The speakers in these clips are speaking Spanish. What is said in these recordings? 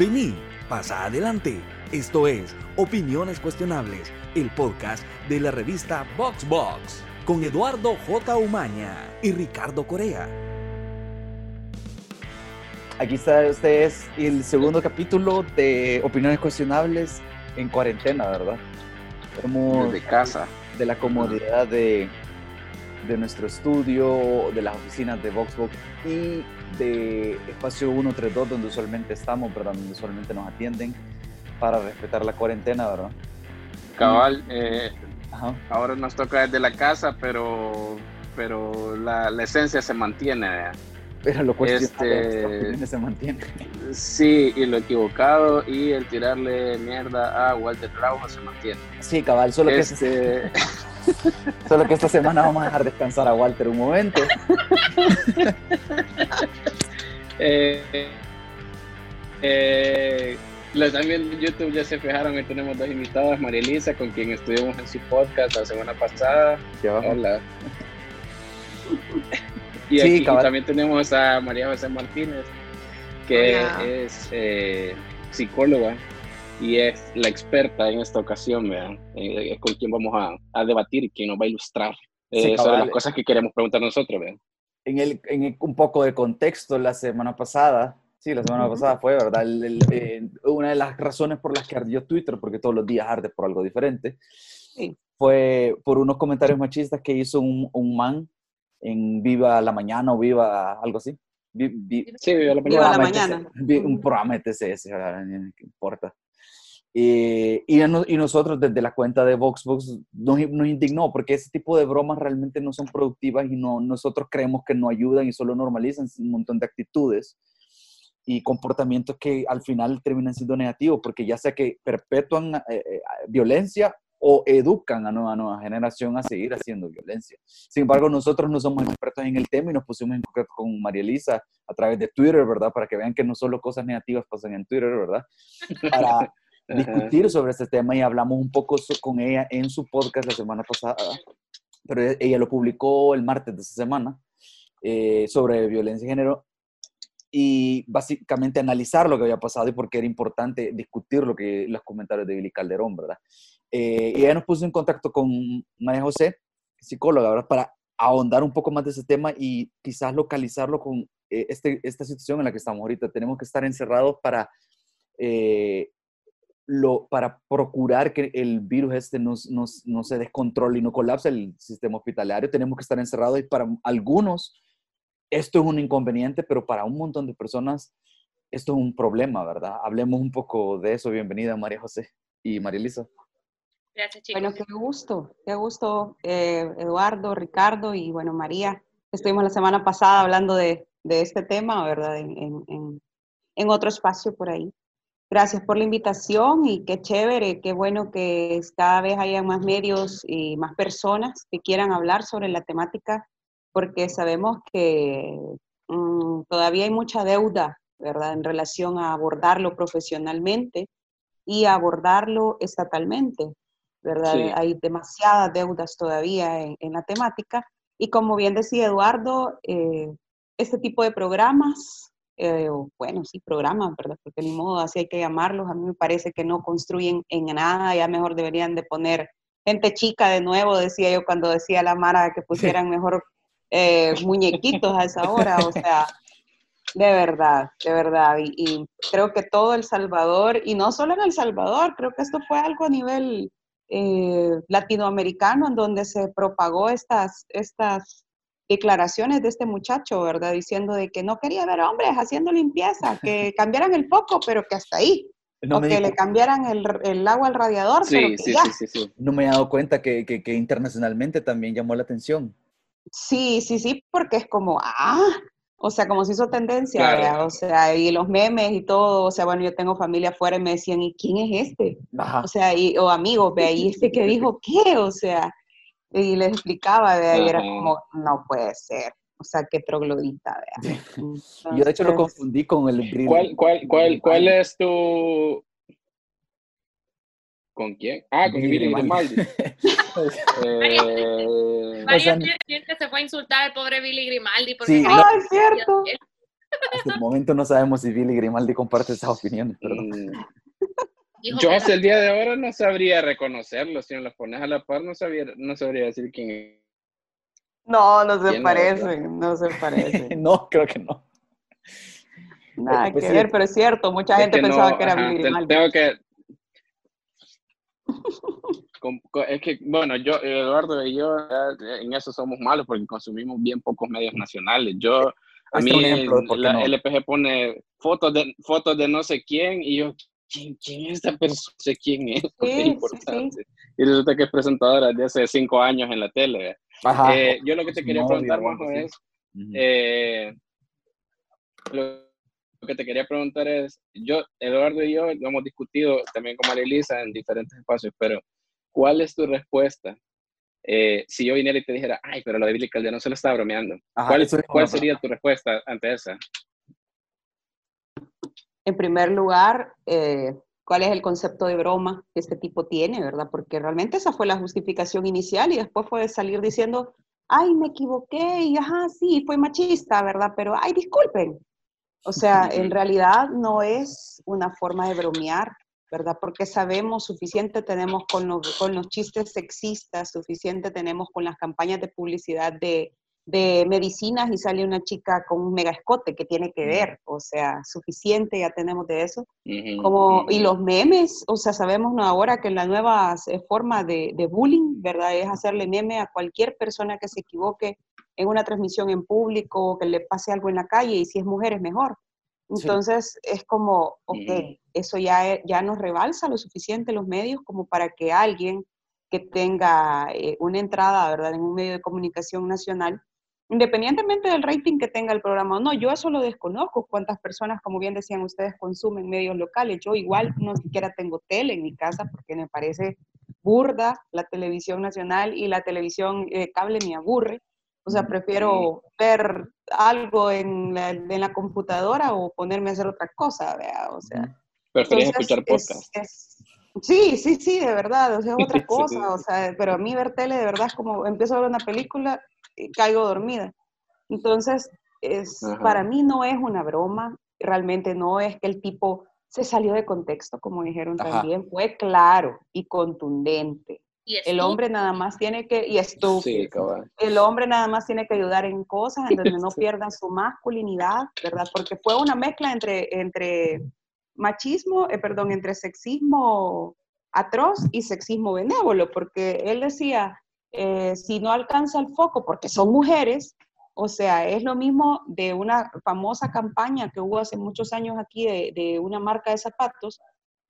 de mí, pasa adelante. Esto es Opiniones Cuestionables, el podcast de la revista VoxBox, con Eduardo J. Umaña y Ricardo Corea. Aquí está ustedes el segundo capítulo de Opiniones Cuestionables en cuarentena, ¿verdad? Desde casa. De la comodidad de, de nuestro estudio, de las oficinas de VoxBox y de Espacio 132, donde usualmente estamos, ¿verdad? Donde usualmente nos atienden para respetar la cuarentena, ¿verdad? Cabal, eh, ahora nos toca desde la casa, pero, pero la, la esencia se mantiene. ¿verdad? Pero lo Este- se mantiene. Sí, y lo equivocado y el tirarle mierda a Walter Traujo se mantiene. Sí, cabal, solo que, Este, solo que esta semana vamos a dejar descansar a Walter un momento. eh, eh, los también en YouTube ya se fijaron que tenemos dos invitadas, María Elisa, con quien estuvimos en su podcast la semana pasada. Hola. Y Sí, aquí y también tenemos a María José Martínez, que Hola. es eh, psicóloga y es la experta en esta ocasión, ¿verdad? Eh, con quien vamos a, a debatir, quien nos va a ilustrar eh, Sí, sobre las cosas que queremos preguntar nosotros. ¿verdad? en, el, en el- un poco de contexto, la semana pasada, sí, la semana pasada fue, ¿verdad? El- el- eh, una de las razones por las que ardió Twitter, porque todos los días arde por algo diferente, Sí. fue por unos comentarios machistas que hizo un, un man en Viva la Mañana o Viva algo así. Vi- vi- Sí, a la Viva la mañana. Vi- un programa de TCS, ¿verdad? ¿qué importa? Eh, y, no- y nosotros desde la cuenta de VoxBox nos, nos indignó porque ese tipo de bromas realmente no son productivas y no, nosotros creemos que no ayudan y solo normalizan un montón de actitudes y comportamientos que al final terminan siendo negativos porque ya sea que perpetúan eh, eh, violencia o educan a nueva, nueva generación a seguir haciendo violencia. Sin embargo, nosotros no somos expertos en el tema y nos pusimos en contacto con María Elisa a través de Twitter, ¿verdad? Para que vean que no solo cosas negativas pasan en Twitter, ¿verdad? Para discutir sobre este tema y hablamos un poco con ella en su podcast la semana pasada, pero e- ella lo publicó el martes de esa semana eh, sobre violencia de género y básicamente analizar lo que había pasado y por qué era importante discutir lo que los comentarios de Billy Calderón, ¿verdad? Eh, y ella nos puso en contacto con María José, psicóloga, ¿verdad? Para ahondar un poco más de ese tema y quizás localizarlo con eh, este, esta situación en la que estamos ahorita. Tenemos que estar encerrados para, eh, lo, para procurar que el virus este no, no, no se descontrole y no colapse el sistema hospitalario. Tenemos que estar encerrados y para algunos esto es un inconveniente, pero para un montón de personas esto es un problema, ¿verdad? Hablemos un poco de eso. Bienvenida María José y María Elisa. Gracias, chicos. Bueno, qué gusto, qué gusto, eh, Eduardo, Ricardo y bueno, María. Estuvimos la semana pasada hablando de, de este tema, ¿verdad? En, en- en- en otro espacio por ahí. Gracias por la invitación y qué chévere, qué bueno que cada vez haya más medios y más personas que quieran hablar sobre la temática, porque sabemos que mm, todavía hay mucha deuda, ¿verdad? En relación a abordarlo profesionalmente y abordarlo estatalmente. ¿verdad? Sí. Hay demasiadas deudas todavía en, en la temática. Y como bien decía Eduardo, eh, este tipo de programas, eh, bueno, sí, programas, ¿verdad? Porque ni modo, así hay que llamarlos. A mí me parece que no construyen en nada, ya mejor deberían de poner gente chica de nuevo, decía yo cuando decía la Mara que pusieran mejor eh, muñequitos a esa hora, o sea, de verdad, de verdad. Y, y creo que todo El Salvador, y no solo en El Salvador, creo que esto fue algo a nivel eh, latinoamericano en donde se propagó estas, estas declaraciones de este muchacho, ¿verdad? Diciendo de que no quería ver hombres haciendo limpieza, que cambiaran el foco, pero que hasta ahí, No o me, que di le cambiaran el, el agua al radiador, pero Sí, que sí, ya. sí, sí, sí. no me he dado cuenta que, que- que internacionalmente también llamó la atención. Sí, sí, sí, porque es como, ah, o sea, como se hizo tendencia, Claro. ¿verdad? O sea, y los memes y todo, o sea, bueno, yo tengo familia afuera y me decían, ¿y quién es este? Ajá. O sea, y, o amigos, ve ahí, este que dijo qué, o sea, y les explicaba, de ahí era Ajá. como, no puede ser, o sea, qué troglodita, vea. Yo de hecho lo confundí con el brillo. ¿Cuál, cuál, cuál, cuál es tu... ¿Con quién? Ah, con Emilio Grimaldi. Eh, Varios sea, días que se fue a insultar al pobre Billy Grimaldi. Porque Sí, creía Ah, es cierto. Hasta el momento no sabemos si Billy Grimaldi comparte esas opiniones, perdón. Dijo Yo hasta no. el día de ahora no sabría reconocerlo. Si me los pones a la par, no, sabría, no sabría decir quién es. No, no se parecen, no se parecen. no, creo que no. Nada Pues que sí. ver, pero es cierto, mucha Es gente que pensaba no, que era ajá, Billy te- Grimaldi. Tengo que. Es que, bueno, yo, Eduardo y yo eh, en eso somos malos porque consumimos bien pocos medios nacionales. Yo, a mí, ejemplo la no. LPG pone fotos de, fotos de no sé quién y yo, ¿quién, quién es esta persona? No sé quién es, porque Sí, es sí, importante. Y resulta que es presentadora de hace cinco años en la tele. Ajá. Eh, yo lo que te quería novio preguntar, o algo Majo, así. es, Ujú. eh, lo lo que te quería preguntar es, yo, Eduardo y yo lo hemos discutido también con María Elisa en diferentes espacios, pero ¿cuál es tu respuesta? Eh, si yo viniera y te dijera, ay, pero de Billy Calderón se lo estaba bromeando, Ajá, ¿cuál, es cuál sería tu respuesta ante esa? En primer lugar, eh, ¿cuál es el concepto de broma que este tipo tiene, verdad? Porque realmente esa fue la justificación inicial y después fue salir diciendo, ay, me equivoqué y ajá, sí, fue machista, ¿verdad? Pero, ay, disculpen. O sea, en realidad no es una forma de bromear, ¿verdad? Porque sabemos, suficiente tenemos con los, con los chistes sexistas, suficiente tenemos con las campañas de publicidad de, de medicinas y sale una chica con un mega escote que tiene que ver, o sea, suficiente ya tenemos de eso. Como, y los memes, o sea, sabemos ¿no? ahora que la nueva eh, forma de, de bullying, ¿verdad? Es hacerle meme a cualquier persona que se equivoque en una transmisión en público, o que le pase algo en la calle, y si es mujer es mejor. Sí. Entonces, es como, ok, eso ya, e- ya nos rebalsa lo suficiente los medios como para que alguien que tenga eh, una entrada, ¿verdad?, en un medio de comunicación nacional, independientemente del rating que tenga el programa o no, yo eso lo desconozco, cuántas personas, como bien decían ustedes, consumen medios locales. Yo igual no siquiera tengo tele en mi casa porque me parece burda la televisión nacional y la televisión eh, cable me aburre. O sea, prefiero ver algo en la, en la computadora o ponerme a hacer otra cosa, ¿vea? O sea, ¿Preferís entonces, escuchar es- podcast? es- sí, sí, sí, de verdad, o sea, es otra cosa, o sea, pero a mí ver tele de verdad es como empiezo a ver una película caigo dormida. Entonces, es, Ajá. para mí no es una broma, realmente no es que el tipo se salió de contexto, como dijeron Ajá. también, fue claro y contundente. Y El hombre nada más tiene que, y estúpido, Sí, el hombre nada más tiene que ayudar en cosas en donde no pierdan su masculinidad, ¿verdad? Porque fue una mezcla entre, entre machismo, eh, perdón, entre sexismo atroz y sexismo benévolo, porque él decía, eh, si no alcanza el foco, porque son mujeres, o sea, es lo mismo de una famosa campaña que hubo hace muchos años aquí de, de una marca de zapatos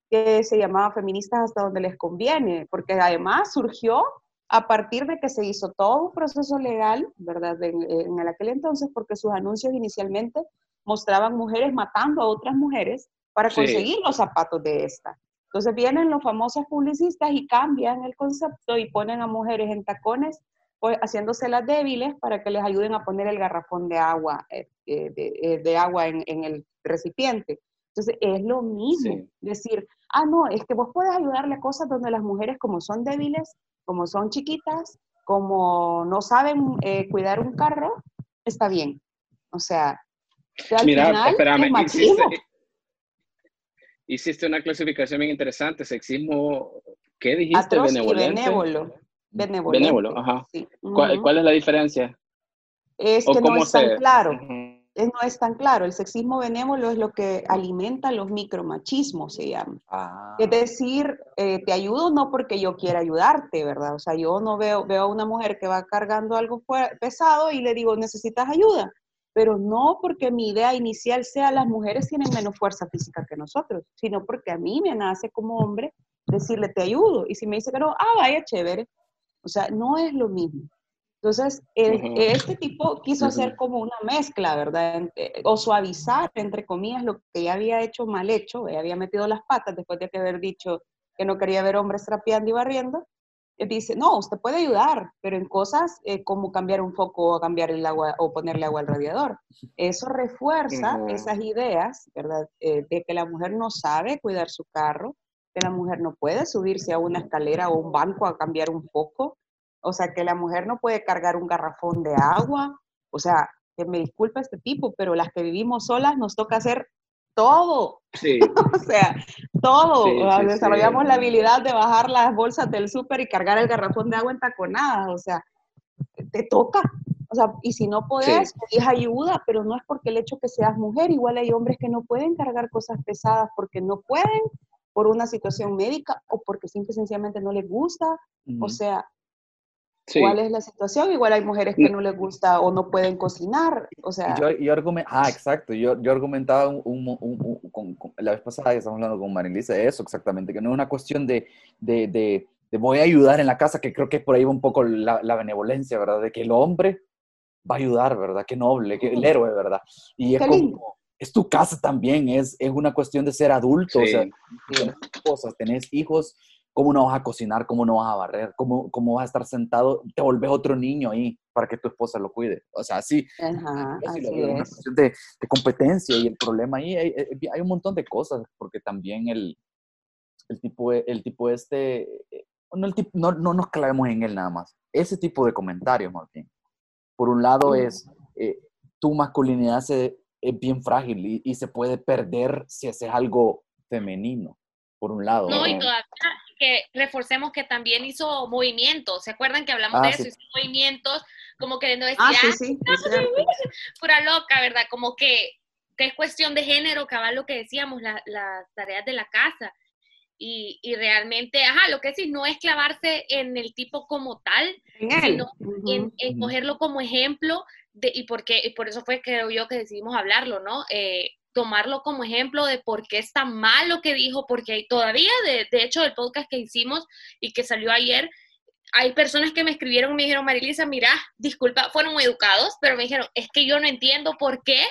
que se llamaba Feministas hasta donde les conviene, porque además surgió a partir de que se hizo todo un proceso legal, ¿verdad? En, en aquel entonces, porque sus anuncios inicialmente mostraban mujeres matando a otras mujeres para Sí. conseguir los zapatos de esta. Entonces vienen los famosos publicistas y cambian el concepto y ponen a mujeres en tacones, pues haciéndose las débiles para que les ayuden a poner el garrafón de agua, eh, eh, de, eh, de agua en, en el recipiente. Entonces es lo mismo, Sí. decir, ah, no, es que vos puedes ayudarle a cosas donde las mujeres como son débiles, como son chiquitas, como no saben eh, cuidar un carro, está bien. O sea, que al Mira, final espérame, es machismo. hiciste, hiciste una clasificación bien interesante, sexismo, ¿qué dijiste? Atroz y Benevolente. benévolo. Benevolente. Benévolo, ajá. sí. ¿Cuál, cuál es la diferencia? Es ¿O que no es tan se- claro. Es- no es tan claro. El sexismo benévolo es lo que alimenta los micromachismos, se llama. Ah, Es decir, eh, te ayudo no porque yo quiera ayudarte, ¿verdad? O sea, yo no veo, veo a una mujer que va cargando algo pesado y le digo, necesitas ayuda, pero no porque mi idea inicial sea las mujeres tienen menos fuerza física que nosotros, sino porque a mí me nace como hombre decirle, te ayudo. Y si me dice que no, ah, vaya, chévere. O sea, no es lo mismo. Entonces, el- este tipo quiso hacer como una mezcla, ¿verdad? Eh, O suavizar, entre comillas, lo que ya había hecho mal hecho, ya había metido las patas después de haber dicho que no quería ver hombres trapeando y barriendo. Él dice, no, usted puede ayudar, pero en cosas eh, como cambiar un foco o cambiar el agua o ponerle agua al radiador. Eso refuerza esas ideas, ¿verdad? Eh, de que la mujer no sabe cuidar su carro, que la mujer no puede subirse a una escalera o un banco a cambiar un foco, o sea, que la mujer no puede cargar un garrafón de agua, o sea, que me disculpa este tipo, pero las que vivimos solas nos toca hacer todo. Sí. o sea, todo. Sí, sí, desarrollamos la habilidad de bajar las bolsas del súper y cargar el garrafón de agua en taconadas. O sea, te toca. O sea, y si no podés, pedís ayuda, pero no es porque el hecho que seas mujer, igual hay hombres que no pueden cargar cosas pesadas porque no pueden por una situación médica o porque simple y sencillamente no les gusta. O sea, Sí. ¿cuál es la situación? Igual hay mujeres que no les gusta o no pueden cocinar. O sea, Y yo, yo argumen- ah, exacto, yo, yo argumentaba un, un- un- un- con- con- la vez pasada que estábamos hablando con Marilisa de eso exactamente, que no es una cuestión de, de, de- de voy a ayudar en la casa, que creo que por ahí va un poco la, la benevolencia, ¿verdad? De que el hombre va a ayudar, ¿verdad? Qué noble, que el héroe, ¿verdad? Y es como, es tu casa también, es, es una cuestión de ser adulto, o sea, Sí. tienes cosas, tenés hijos, ¿cómo no vas a cocinar? ¿Cómo no vas a barrer? ¿Cómo, cómo vas a estar sentado? Te volvés otro niño ahí para que tu esposa lo cuide. O sea, sí, ajá, así veo, una es. cuestión de, de competencia y el problema ahí, hay, hay- hay un montón de cosas, porque también el, el, tipo, el tipo este, eh, no, el tipo, no, no nos clavemos en él nada más, ese tipo de comentarios, Martín. Por un lado es, eh, tu masculinidad se, es bien frágil y, y se puede perder si haces algo femenino, por un lado. No, y todavía que reforcemos que también hizo movimientos. ¿Se acuerdan que hablamos Ah, de eso? sí. Hizo movimientos como queriendo decir, Ah, sí, "Ah, sí, es pura loca, ¿verdad? Como que, que es cuestión de género, cabal lo que decíamos, la- las tareas de la casa. Y, y realmente, ajá, lo que decís, no es clavarse en el tipo como tal, sino en, cogerlo como ejemplo de, y porque y por eso fue creo yo que decidimos hablarlo, ¿no? Eh, tomarlo como ejemplo de por qué está mal lo que dijo, porque todavía, de, de hecho, el podcast que hicimos y que salió ayer, hay personas que me escribieron y me dijeron, Marilisa, mira, disculpa, fueron muy educados, pero me dijeron, es que yo no entiendo por qué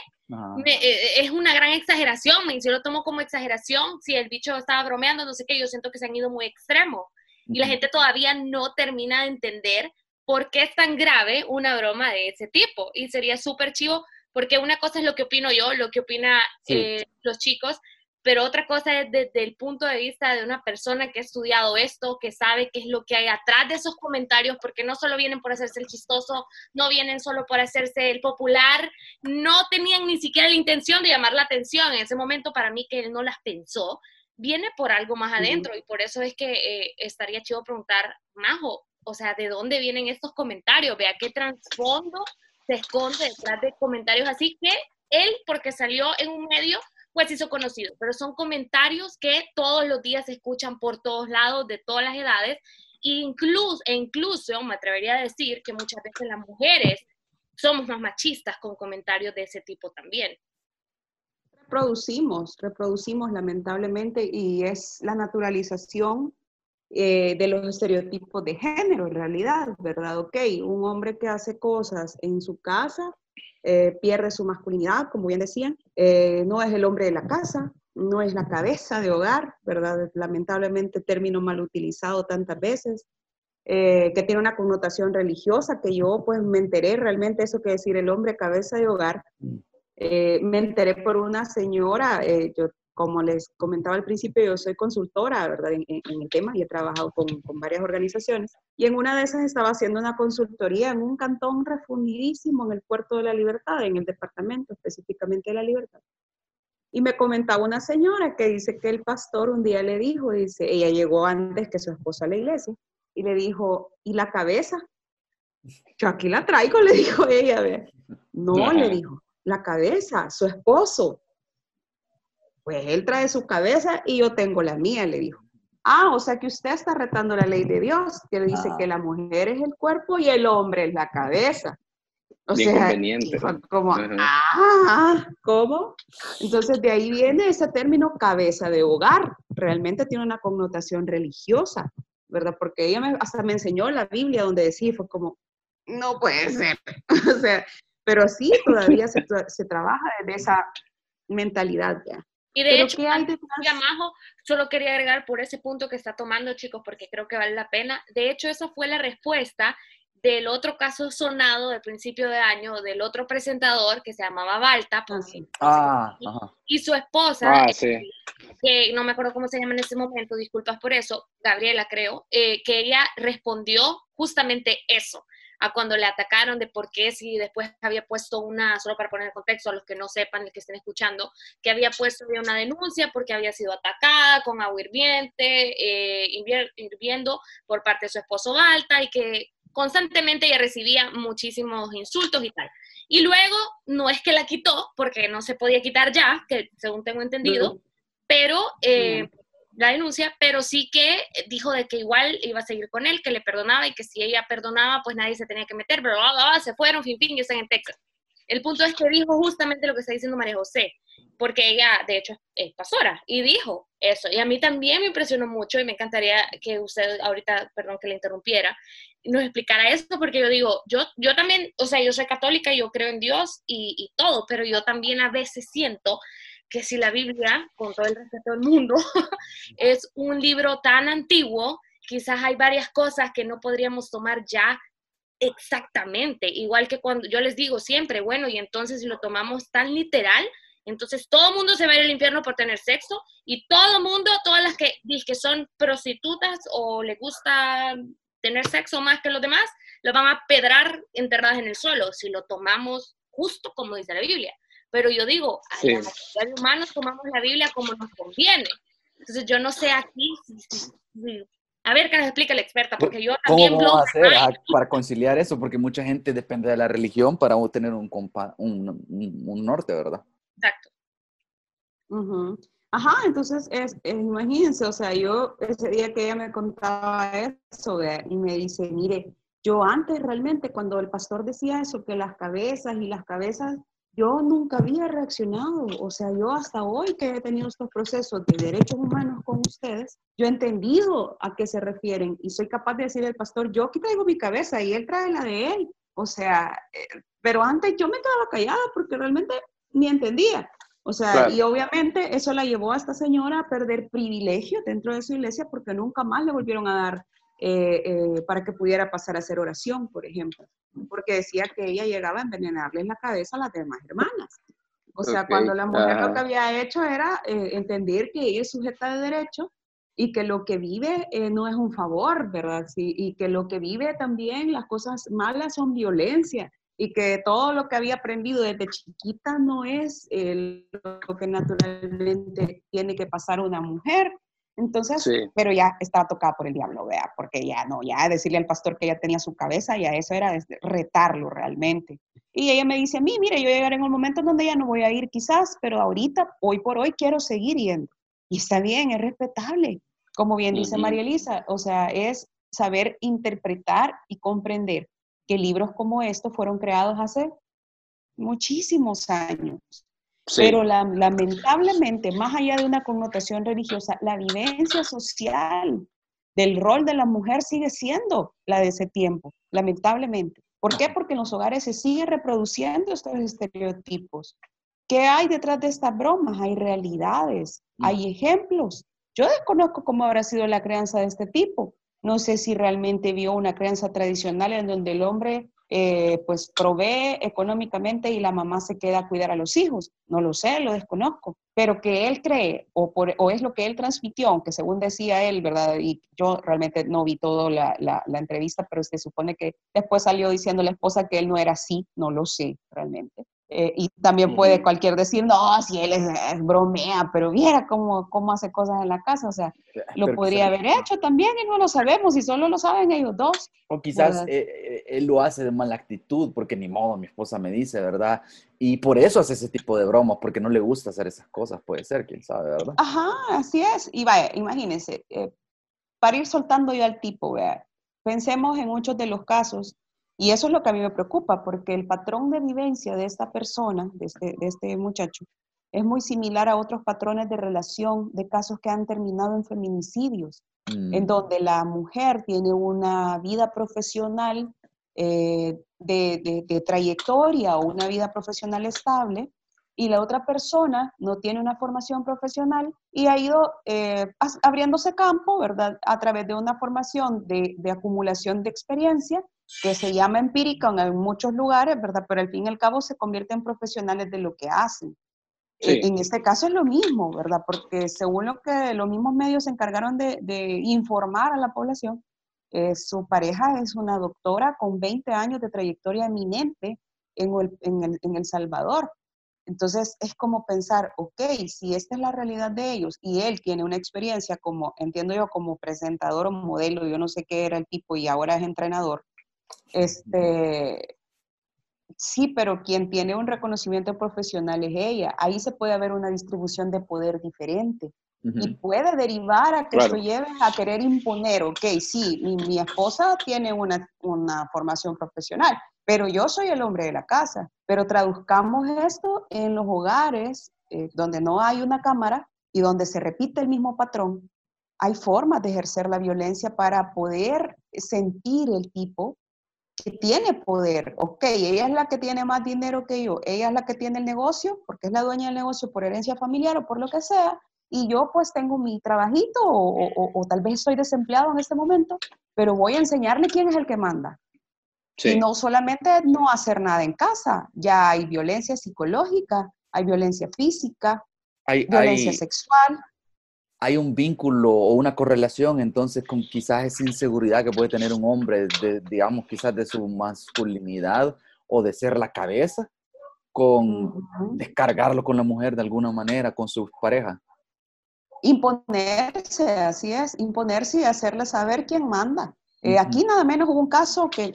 me- eh, es una gran exageración, me yo lo tomo como exageración, si el bicho estaba bromeando, no sé qué, yo siento que se han ido muy extremos y la gente todavía no termina de entender por qué es tan grave una broma de ese tipo. Y sería súper chivo, porque una cosa es lo que opino yo, lo que opina Sí. eh, los chicos, pero otra cosa es desde el punto de vista de una persona que ha estudiado esto, que sabe qué es lo que hay atrás de esos comentarios, porque no solo vienen por hacerse el chistoso, no vienen solo por hacerse el popular, no tenían ni siquiera la intención de llamar la atención en ese momento para mí que él no las pensó, viene por algo más adentro y por eso es que eh, estaría chido preguntar, Majo, o sea, ¿de dónde vienen estos comentarios? Vea qué trasfondo se esconde detrás de comentarios así que él, porque salió en un medio, pues hizo conocido, pero son comentarios que todos los días se escuchan por todos lados, de todas las edades, e incluso, e incluso me atrevería a decir que muchas veces las mujeres somos más machistas con comentarios de ese tipo también. reproducimos, reproducimos lamentablemente y es la naturalización eh, de los estereotipos de género en realidad, ¿verdad? Ok, un hombre que hace cosas en su casa eh, pierde su masculinidad, como bien decían, eh, no es el hombre de la casa, no es la cabeza de hogar, ¿verdad? Lamentablemente término mal utilizado tantas veces, eh, que tiene una connotación religiosa, que yo pues me enteré realmente eso que decir el hombre cabeza de hogar, eh, me enteré por una señora, eh, yo como les comentaba al principio, yo soy consultora, ¿verdad? En, el tema y he trabajado con, con varias organizaciones. Y en una de esas estaba haciendo una consultoría en un cantón refundidísimo en el Puerto de la Libertad, en el departamento específicamente de la Libertad. Y me comentaba una señora que dice que el pastor un día le dijo, dice, ella llegó antes que su esposa a la iglesia, y le dijo, ¿y la cabeza? Yo aquí la traigo, le dijo ella. No, le dijo, la cabeza, su esposo. Pues él trae su cabeza y yo tengo la mía, le dijo. Ah, o sea que usted está retando la ley de Dios, que dice Ah. que la mujer es el cuerpo y el hombre es la cabeza. O Bien sea, conveniente. como, ah, ¿cómo? Entonces de ahí viene ese término cabeza de hogar. Realmente tiene una connotación religiosa, ¿verdad? Porque ella me- hasta me enseñó la Biblia donde decía, fue como, no puede ser. o sea, pero sí, todavía se, se trabaja desde esa mentalidad ya. Y de hecho, ¿qué hay antes Majo, solo quería agregar por ese punto que está tomando, chicos, porque creo que vale la pena. De hecho, esa fue la respuesta del otro caso sonado del principio de año, del otro presentador que se llamaba Balta, Ah, sí. Ah, ajá. y su esposa, Ah, eh, sí. que no me acuerdo cómo se llama en ese momento, disculpas por eso, Gabriela creo, eh, que ella respondió justamente eso. A cuando le atacaron de por qué si después había puesto una, solo para poner en contexto a los que no sepan, los que estén escuchando, que había puesto una denuncia porque había sido atacada con agua hirviente, eh, hirviendo por parte de su esposo Balta y que constantemente ella recibía muchísimos insultos y tal. Y luego no es que la quitó, porque no se podía quitar ya, que según tengo entendido, pero eh, la denuncia, pero sí que dijo de que igual iba a seguir con él, que le perdonaba y que si ella perdonaba, pues nadie se tenía que meter, pero ah, ah, se fueron, fin, fin, y están en Texas. El punto es que dijo justamente lo que está diciendo María José, porque ella, de hecho, es pastora, y dijo eso. Y a mí también me impresionó mucho y me encantaría que usted ahorita, perdón que le interrumpiera, nos explicara esto, porque yo digo, yo, yo también, o sea, yo soy católica, yo creo en Dios y, y todo, pero yo también a veces siento que si la Biblia, con todo el respeto del mundo, es un libro tan antiguo, quizás hay varias cosas que no podríamos tomar ya Exactamente, igual que cuando yo les digo siempre, bueno, y entonces si lo tomamos tan literal, entonces todo el mundo se va a ir al infierno por tener sexo y todo el mundo, todas las que, que son prostitutas o le gusta tener sexo más que los demás, lo van a pedrar enterradas en el suelo si lo tomamos justo como dice la Biblia. Pero yo digo, a sí. humanos tomamos la Biblia como nos conviene. Entonces yo no sé aquí si a ver, que nos explique la experta, porque yo también... ¿Cómo vamos a hacer para conciliar eso? Porque mucha gente depende de la religión para tener un, un, un norte, ¿verdad? Exacto. Ajá, entonces es, imagínense, o sea, yo ese día que ella me contaba eso y me dice, mire, yo antes realmente cuando el pastor decía eso, que las cabezas y las cabezas yo nunca había reaccionado, o sea, yo hasta hoy que he tenido estos procesos de derechos humanos con ustedes, yo he entendido a qué se refieren y soy capaz de decirle al pastor, yo aquí traigo mi cabeza y él trae la de él, o sea, eh, pero antes yo me quedaba callada porque realmente ni entendía. O sea, y obviamente eso la llevó a esta señora a perder privilegio dentro de su iglesia porque nunca más le volvieron a dar eh, eh, para que pudiera pasar a hacer oración, por ejemplo, porque decía que ella llegaba a envenenarle la cabeza a las demás hermanas. O sea, cuando la mujer lo que había hecho era eh, entender que ella es sujeta de derecho y que lo que vive no es un favor, ¿verdad? Sí, y que lo que vive también, las cosas malas son violencia y que todo lo que había aprendido desde chiquita no es lo que naturalmente tiene que pasar una mujer. Entonces, pero ya estaba tocada por el diablo, vea, porque ya no, ya decirle al pastor que ella tenía su cabeza, ya eso era retarlo realmente. Y ella me dice a mí, mire, yo llegaré en un momento donde ya no voy a ir quizás, pero ahorita, hoy por hoy, quiero seguir yendo. Y está bien, es respetable. Como bien dice María Elisa, o sea, es saber interpretar y comprender que libros como estos fueron creados hace muchísimos años. Pero lamentablemente, más allá de una connotación religiosa, la vivencia social del rol de la mujer sigue siendo la de ese tiempo, lamentablemente. ¿Por qué? Porque en los hogares se siguen reproduciendo estos estereotipos. ¿Qué hay detrás de estas bromas? Hay realidades, mm. hay ejemplos. Yo desconozco cómo habrá sido la crianza de este tipo. No sé si realmente vio una crianza tradicional en donde el hombre eh, pues provee económicamente y la mamá se queda a cuidar a los hijos. No lo sé, lo desconozco, pero que él cree o, por, o es lo que él transmitió, aunque según decía él, ¿verdad? Y yo realmente no vi toda la, la, la, entrevista, pero se supone que después salió diciendo la esposa que él no era así, no lo sé realmente. Eh, y también puede cualquier decir, no, si él es, bromea, pero viera cómo, cómo hace cosas en la casa, o sea, lo podría haber hecho también y no lo sabemos y solo lo saben ellos dos. O quizás eh, eh, él lo hace de mala actitud, porque ni modo, mi esposa me dice, ¿verdad? Y por eso hace ese tipo de bromas, porque no le gusta hacer esas cosas, puede ser, quién sabe, ¿verdad? Ajá, así es. Y vaya, imagínense, para ir soltando yo al tipo, vea, pensemos en muchos de los casos y eso es lo que a mí me preocupa, porque el patrón de vivencia de esta persona, de este, de este muchacho, es muy similar a otros patrones de relación de casos que han terminado en feminicidios, en mm. donde la mujer tiene una vida profesional eh, de, de, trayectoria o una vida profesional estable y la otra persona no tiene una formación profesional y ha ido eh, abriéndose campo, ¿verdad? A través de una formación de, de acumulación de experiencia que se llama empírica en muchos lugares, ¿verdad? Pero al fin y al cabo se convierten en profesionales de lo que hacen. E, en este caso es lo mismo, ¿verdad? Porque según lo que los mismos medios se encargaron de, de informar a la población, Eh, su pareja es una doctora con 20 años de trayectoria eminente en el, en el, en el Salvador. Entonces es como pensar, ok, si esta es la realidad de ellos y él tiene una experiencia como, entiendo yo, como presentador o modelo, yo no sé qué era el tipo y ahora es entrenador, este, sí, pero quien tiene un reconocimiento profesional es ella. Ahí se puede haber una distribución de poder diferente. Y puede derivar a que eso lleve a querer imponer, ok, sí, mi, mi esposa tiene una, una formación profesional, pero yo soy el hombre de la casa. Pero traduzcamos esto en los hogares eh, donde no hay una cámara y donde se repite el mismo patrón. Hay formas de ejercer la violencia para poder sentir el tipo que tiene poder. Ok, ella es la que tiene más dinero que yo, ella es la que tiene el negocio, porque es la dueña del negocio por herencia familiar o por lo que sea, y yo pues tengo mi trabajito o, tal vez estoy desempleado en este momento, pero voy a enseñarle quién es el que manda. Y no solamente no hacer nada en casa, ya hay violencia psicológica, hay violencia física, hay, violencia sexual hay un vínculo o una correlación entonces con quizás esa inseguridad que puede tener un hombre, de, digamos, quizás de su masculinidad o de ser la cabeza, con descargarlo con la mujer de alguna manera, con su pareja. Imponerse, así es, imponerse y hacerle saber quién manda. Eh, aquí nada menos hubo un caso que,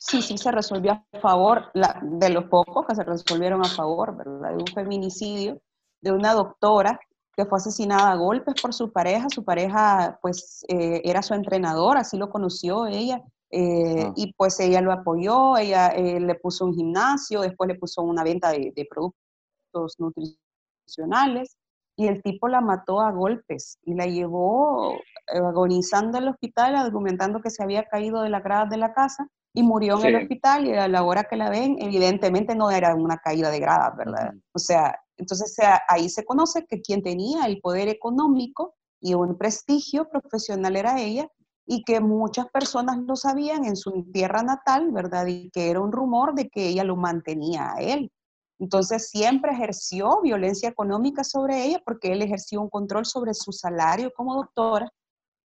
sí, sí se resolvió a favor, de los pocos que se resolvieron a favor, ¿verdad? De un feminicidio de una doctora que fue asesinada a golpes por su pareja. Su pareja, pues, eh, era su entrenador, así lo conoció ella. Eh, ah. Y pues ella lo apoyó, ella eh, le puso un gimnasio, después le puso una venta de, de, productos nutricionales y el tipo la mató a golpes y la llevó agonizando al hospital, argumentando que se había caído de la grada de la casa y murió en el hospital y a la hora que la ven, evidentemente no era una caída de gradas, ¿verdad? O sea, entonces ahí se conoce que quien tenía el poder económico y un prestigio profesional era ella y que muchas personas lo sabían en su tierra natal, ¿verdad? Y que era un rumor de que ella lo mantenía a él. Entonces siempre ejerció violencia económica sobre ella porque él ejerció un control sobre su salario como doctora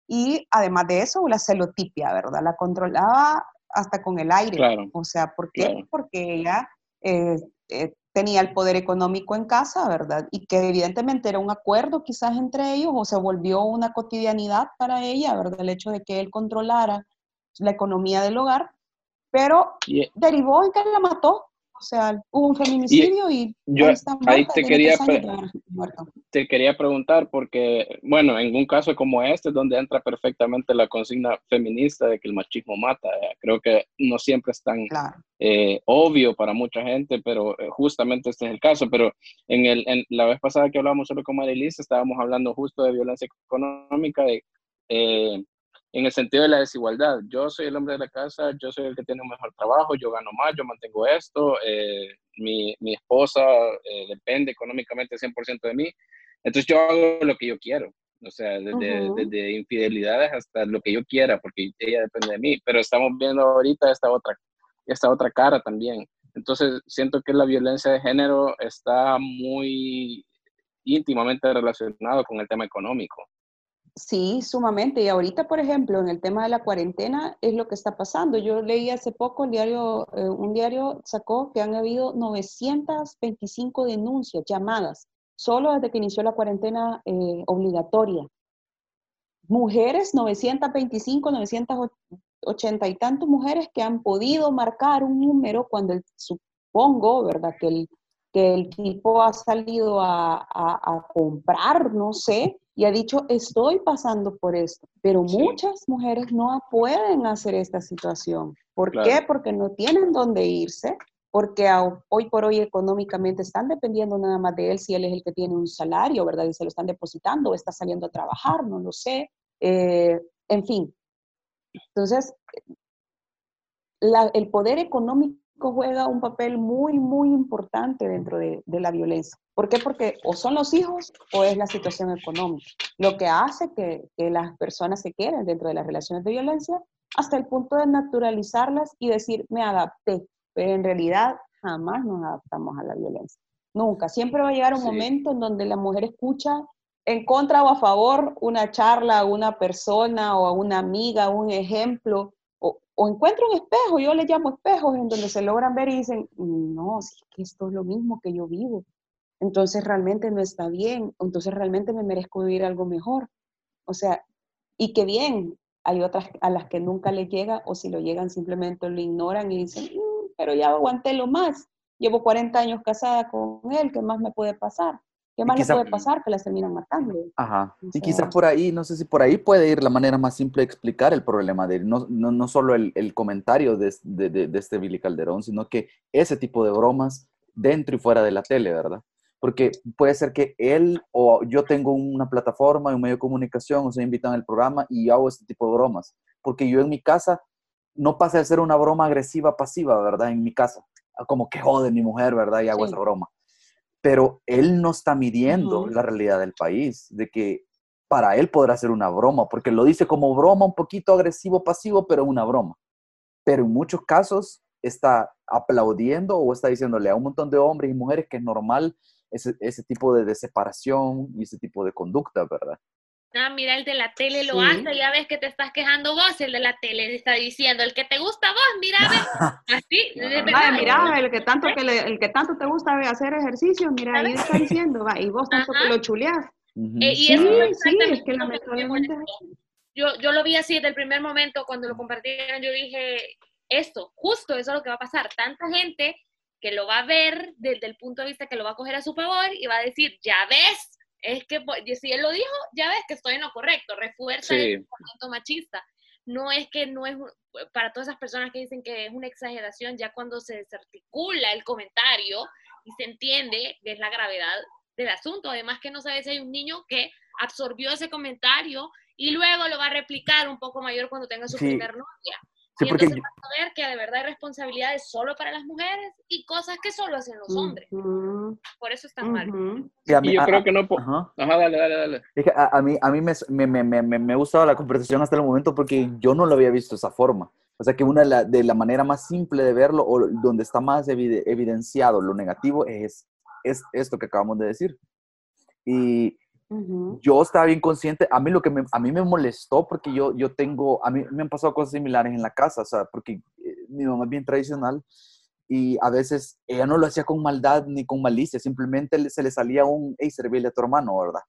y además de eso la celotipia, ¿verdad? La controlaba hasta con el aire. Claro, o sea, ¿por qué? Porque ella eh, eh, tenía el poder económico en casa, ¿verdad? Y que evidentemente era un acuerdo quizás entre ellos o se volvió una cotidianidad para ella, ¿verdad? El hecho de que él controlara la economía del hogar, pero derivó en que la mató, sea, hubo un feminicidio y, yo ahí te quería, te quería preguntar porque, bueno, en un caso como este, donde entra perfectamente la consigna feminista de que el machismo mata, eh, creo que no siempre es tan eh, obvio para mucha gente, pero eh, justamente este es el caso. Pero en, el, en la vez pasada que hablamos solo con Marilisa, estábamos hablando justo de violencia económica, de en el sentido de la desigualdad. Yo soy el hombre de la casa, yo soy el que tiene un mejor trabajo, yo gano más, yo mantengo esto, eh, mi, mi, esposa eh, depende económicamente 100% de mí, entonces yo hago lo que yo quiero, o sea, desde, desde, infidelidades hasta lo que yo quiera, porque ella depende de mí, pero estamos viendo ahorita esta otra, esta otra cara también. Entonces siento que la violencia de género está muy íntimamente relacionado con el tema económico. Sí, sumamente. Y ahorita, por ejemplo, en el tema de la cuarentena es lo que está pasando. Yo leí hace poco, el diario, eh, un diario sacó que han habido 925 denuncias, llamadas, solo desde que inició la cuarentena eh, obligatoria. Mujeres, 925, 980 y tantas mujeres que han podido marcar un número cuando supongo, ¿verdad? Que el, que el tipo ha salido a, a comprar, no sé, y ha dicho, estoy pasando por esto, pero muchas mujeres no pueden hacer esta situación. ¿Por qué? Porque no tienen dónde irse, porque hoy por hoy económicamente están dependiendo nada más de él si él es el que tiene un salario, ¿verdad? Y se lo están depositando o está saliendo a trabajar, no lo sé. Eh, en fin. Entonces, el poder económico juega un papel muy, muy importante dentro de, la violencia. ¿Por qué? Porque o son los hijos o es la situación económica, lo que hace que, las personas se queden dentro de las relaciones de violencia hasta el punto de naturalizarlas y decir, me adapté, pero en realidad jamás nos adaptamos a la violencia. Nunca. Siempre va a llegar un momento en donde la mujer escucha en contra o a favor una charla a una persona o a una amiga, un ejemplo, o, encuentro un espejo, yo le llamo espejos, en donde se logran ver y dicen, no, sí, que esto es lo mismo que yo vivo. Entonces realmente no está bien, entonces realmente me merezco vivir algo mejor. O sea, y qué bien, hay otras a las que nunca les llega o si lo llegan simplemente lo ignoran y dicen, "Mm, pero ya aguanté lo más, llevo 40 años casada con él, ¿qué más me puede pasar? ¿Qué más quizá- le puede pasar? Que las terminan matando. Ajá. O Y sea- quizás por ahí, no sé si por ahí puede ir la manera más simple de explicar el problema de él. No, no, no solo el, el comentario de, de, de- de este Billy Calderón, sino que ese tipo de bromas dentro y fuera de la tele, ¿verdad? Porque puede ser que él o yo tengo una plataforma, un medio de comunicación, o se invitan al programa y hago este tipo de bromas. Porque yo en mi casa no pasa de ser una broma agresiva pasiva, ¿verdad? En mi casa. Como que jode mi mujer, ¿verdad? Y hago Sí. esa broma. Pero él no está midiendo la realidad del país, de que para él podrá ser una broma, porque lo dice como broma un poquito agresivo, pasivo, pero una broma. Pero en muchos casos está aplaudiendo o está diciéndole a un montón de hombres y mujeres que es normal ese, ese tipo de, de separación y ese tipo de conducta, ¿verdad? Ah, mira, el de la tele lo Sí. hace, ya ves que te estás quejando vos, el de la tele te está diciendo, el que te gusta vos, mira, ve, así, mira, el que tanto que le- el que tanto te gusta hacer ejercicio, mira, ahí está diciendo, va, y vos tanto Ajá. que lo chuleás. Eh, y Sí, eso sí, es que lo que me lamentablemente. Yo, yo lo vi así desde el primer momento, cuando lo compartieron, yo dije, esto, justo eso es lo que va a pasar. Tanta gente que lo va a ver desde el punto de vista que lo va a coger a su favor y va a decir, ya ves, es que y si él lo dijo, ya ves que estoy en lo correcto, refuerza Sí. el pensamiento machista. No es que no es, para todas esas personas que dicen que es una exageración, ya cuando se desarticula el comentario y se entiende que es la gravedad del asunto. Además que no sabes si hay un niño que absorbió ese comentario y luego lo va a replicar un poco mayor cuando tenga su Sí. primer novia. Sí, y porque entonces vas a ver que de verdad hay responsabilidades solo para las mujeres y cosas que solo hacen los hombres. Ujú, Por eso es tan malo. ujú. y a mí- Y yo a- creo a- que no... po- ajá. Ajá, dale, dale, dale. Es que a, a mí, a mí me, me, me, me, me ha gustado la conversación hasta el momento porque yo no lo había visto de esa forma. O sea que una de la, de la manera más simple de verlo o donde está más evide- evidenciado lo negativo es, es esto que acabamos de decir. Y Yo estaba bien consciente, a mí lo que me, a mí me molestó porque yo, yo tengo, a mí me han pasado cosas similares en la casa, o sea, porque eh, mi mamá es bien tradicional y a veces ella no lo hacía con maldad ni con malicia, simplemente le- se le salía un, hey, servirle a tu hermano, ¿verdad?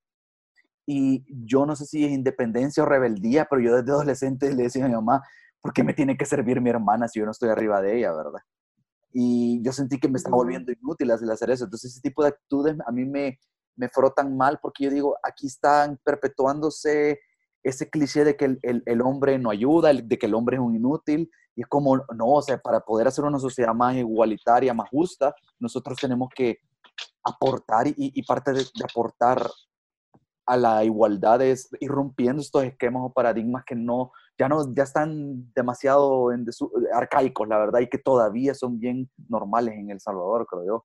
Y yo no sé si es independencia o rebeldía, pero yo desde adolescente le decía a mi mamá, ¿por qué me tiene que servir mi hermana si yo no estoy arriba de ella, ¿verdad? Y yo sentí que me estaba volviendo inútil al hacer eso. Entonces ese tipo de actitudes a mí me, me frotan mal porque yo digo, aquí están perpetuándose ese cliché de que el, el- hombre no ayuda, de que el hombre es un inútil. Y es como, no, o sea, para poder hacer una sociedad más igualitaria, más justa, nosotros tenemos que aportar y, y parte de, aportar a la igualdad es ir rompiendo estos esquemas o paradigmas que no, ya no, ya están demasiado arcaicos, la verdad, y que todavía son bien normales en El Salvador, creo yo.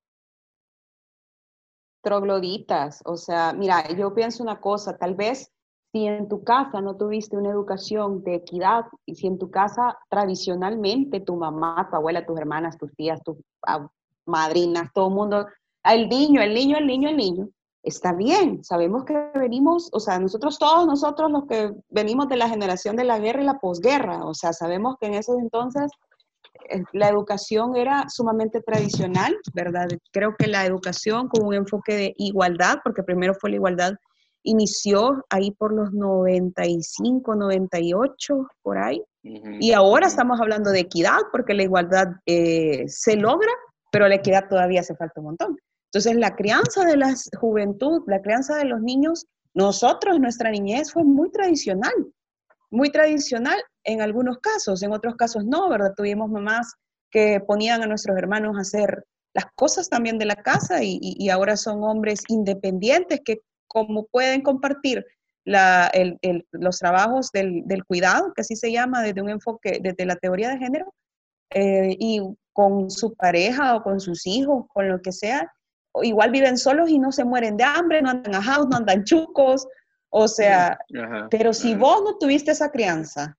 Trogloditas. O sea, mira, yo pienso una cosa, tal vez si en tu casa no tuviste una educación de equidad y si en tu casa tradicionalmente tu mamá, tu abuela, tus hermanas, tus tías, tus madrinas, todo el mundo, el niño, el niño, el niño, el niño, está bien, sabemos que venimos, o sea, nosotros todos, nosotros los que venimos de la generación de la guerra y la posguerra, o sea, sabemos que en esos entonces la educación era sumamente tradicional, ¿verdad? Creo que la educación con un enfoque de igualdad, porque primero fue la igualdad, inició ahí por los 95, 98, por ahí. Y ahora estamos hablando de equidad, porque la igualdad eh, se logra, pero la equidad todavía hace falta un montón. Entonces, la crianza de la juventud, la crianza de los niños, nosotros, nuestra niñez fue muy tradicional, muy tradicional en algunos casos, en otros casos no, ¿verdad? Tuvimos mamás que ponían a nuestros hermanos a hacer las cosas también de la casa y, y- ahora son hombres independientes que como pueden compartir la- el- el- los trabajos del, del cuidado, que así se llama desde un enfoque, desde la teoría de género, eh, y con su pareja o con sus hijos, con lo que sea, igual viven solos y no se mueren de hambre, no andan ajados, no andan chucos, o sea, Ajá, pero si ajá. vos no tuviste esa crianza,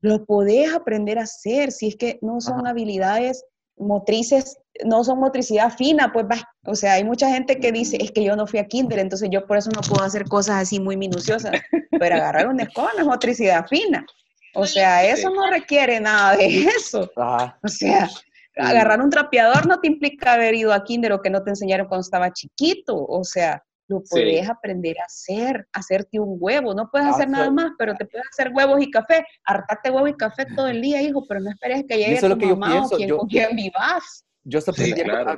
lo podés aprender a hacer, si es que no son Ajá. habilidades motrices no son motricidad fina, pues va. O sea, hay mucha gente que dice, es que yo no fui a kinder, entonces yo por eso no puedo hacer cosas así muy minuciosas. Pero agarrar una escoba no es motricidad fina. O sea, eso no requiere nada de eso. O sea, agarrar un trapeador no te implica haber ido a kinder o que no te enseñaron cuando estaba chiquito. O sea, lo puedes aprender a hacer, hacerte un huevo. No puedes hacer nada más, pero te puedes hacer huevos y café. Hartarte huevo y café todo el día, hijo, pero no esperes que llegue tu mamá o quien, con quien vivas. Yo hasta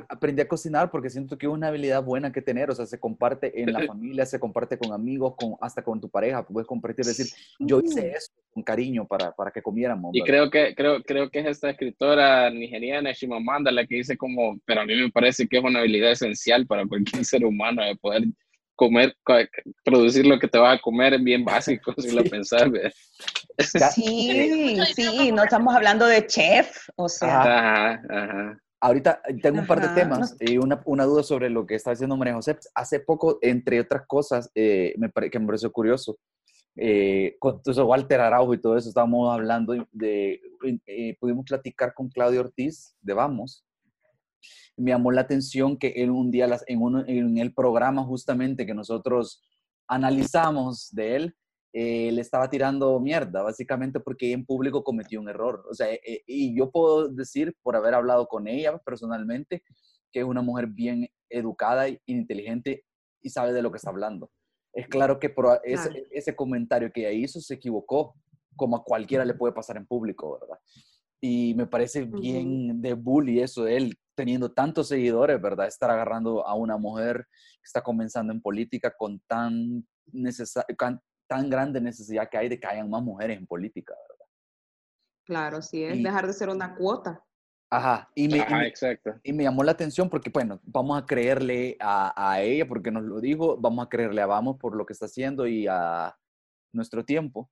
aprendí, a, cocinar porque siento que es una habilidad buena que tener, o sea, se comparte en la familia, se comparte con amigos, con, hasta con tu pareja, puedes compartir, decir, yo hice eso con cariño para, para que comiéramos. Y creo que, creo, creo que es esta escritora nigeriana, Shimamanda, la que dice como, pero a mí me parece que es una habilidad esencial para cualquier ser humano de poder comer, producir lo que te vas a comer es bien básico, si lo pensás. Sí, sí, no estamos hablando de chef, o sea. Ajá, ajá. Ahorita eh, tengo un par de temas y una, una, duda sobre lo que está diciendo María José. Hace poco, entre otras cosas, eh, me que me pareció curioso, eh, con eso, Walter Araujo y todo eso, estábamos hablando de, eh, pudimos platicar con Claudio Ortiz de Vamos. Me llamó la atención que él un día en, el programa justamente que nosotros analizamos de él, eh, le estaba tirando mierda, básicamente porque en público cometió un error. O sea, eh, y yo puedo decir, por haber hablado con ella personalmente, que es una mujer bien educada e inteligente y sabe de lo que está hablando. Es claro que ese, ese, comentario que ella hizo se equivocó, como a cualquiera le puede pasar en público, ¿verdad? Y me parece bien de bully eso, de él teniendo tantos seguidores, ¿verdad? Estar agarrando a una mujer que está comenzando en política con tan, necesario tan grande necesidad que hay de que hayan más mujeres en política, ¿verdad? Claro, sí, es dejar de ser una cuota. Ajá, y me, y, me, llamó la atención porque, bueno, vamos a creerle a, ella porque nos lo dijo, vamos a creerle a Vamos por lo que está haciendo y a nuestro tiempo,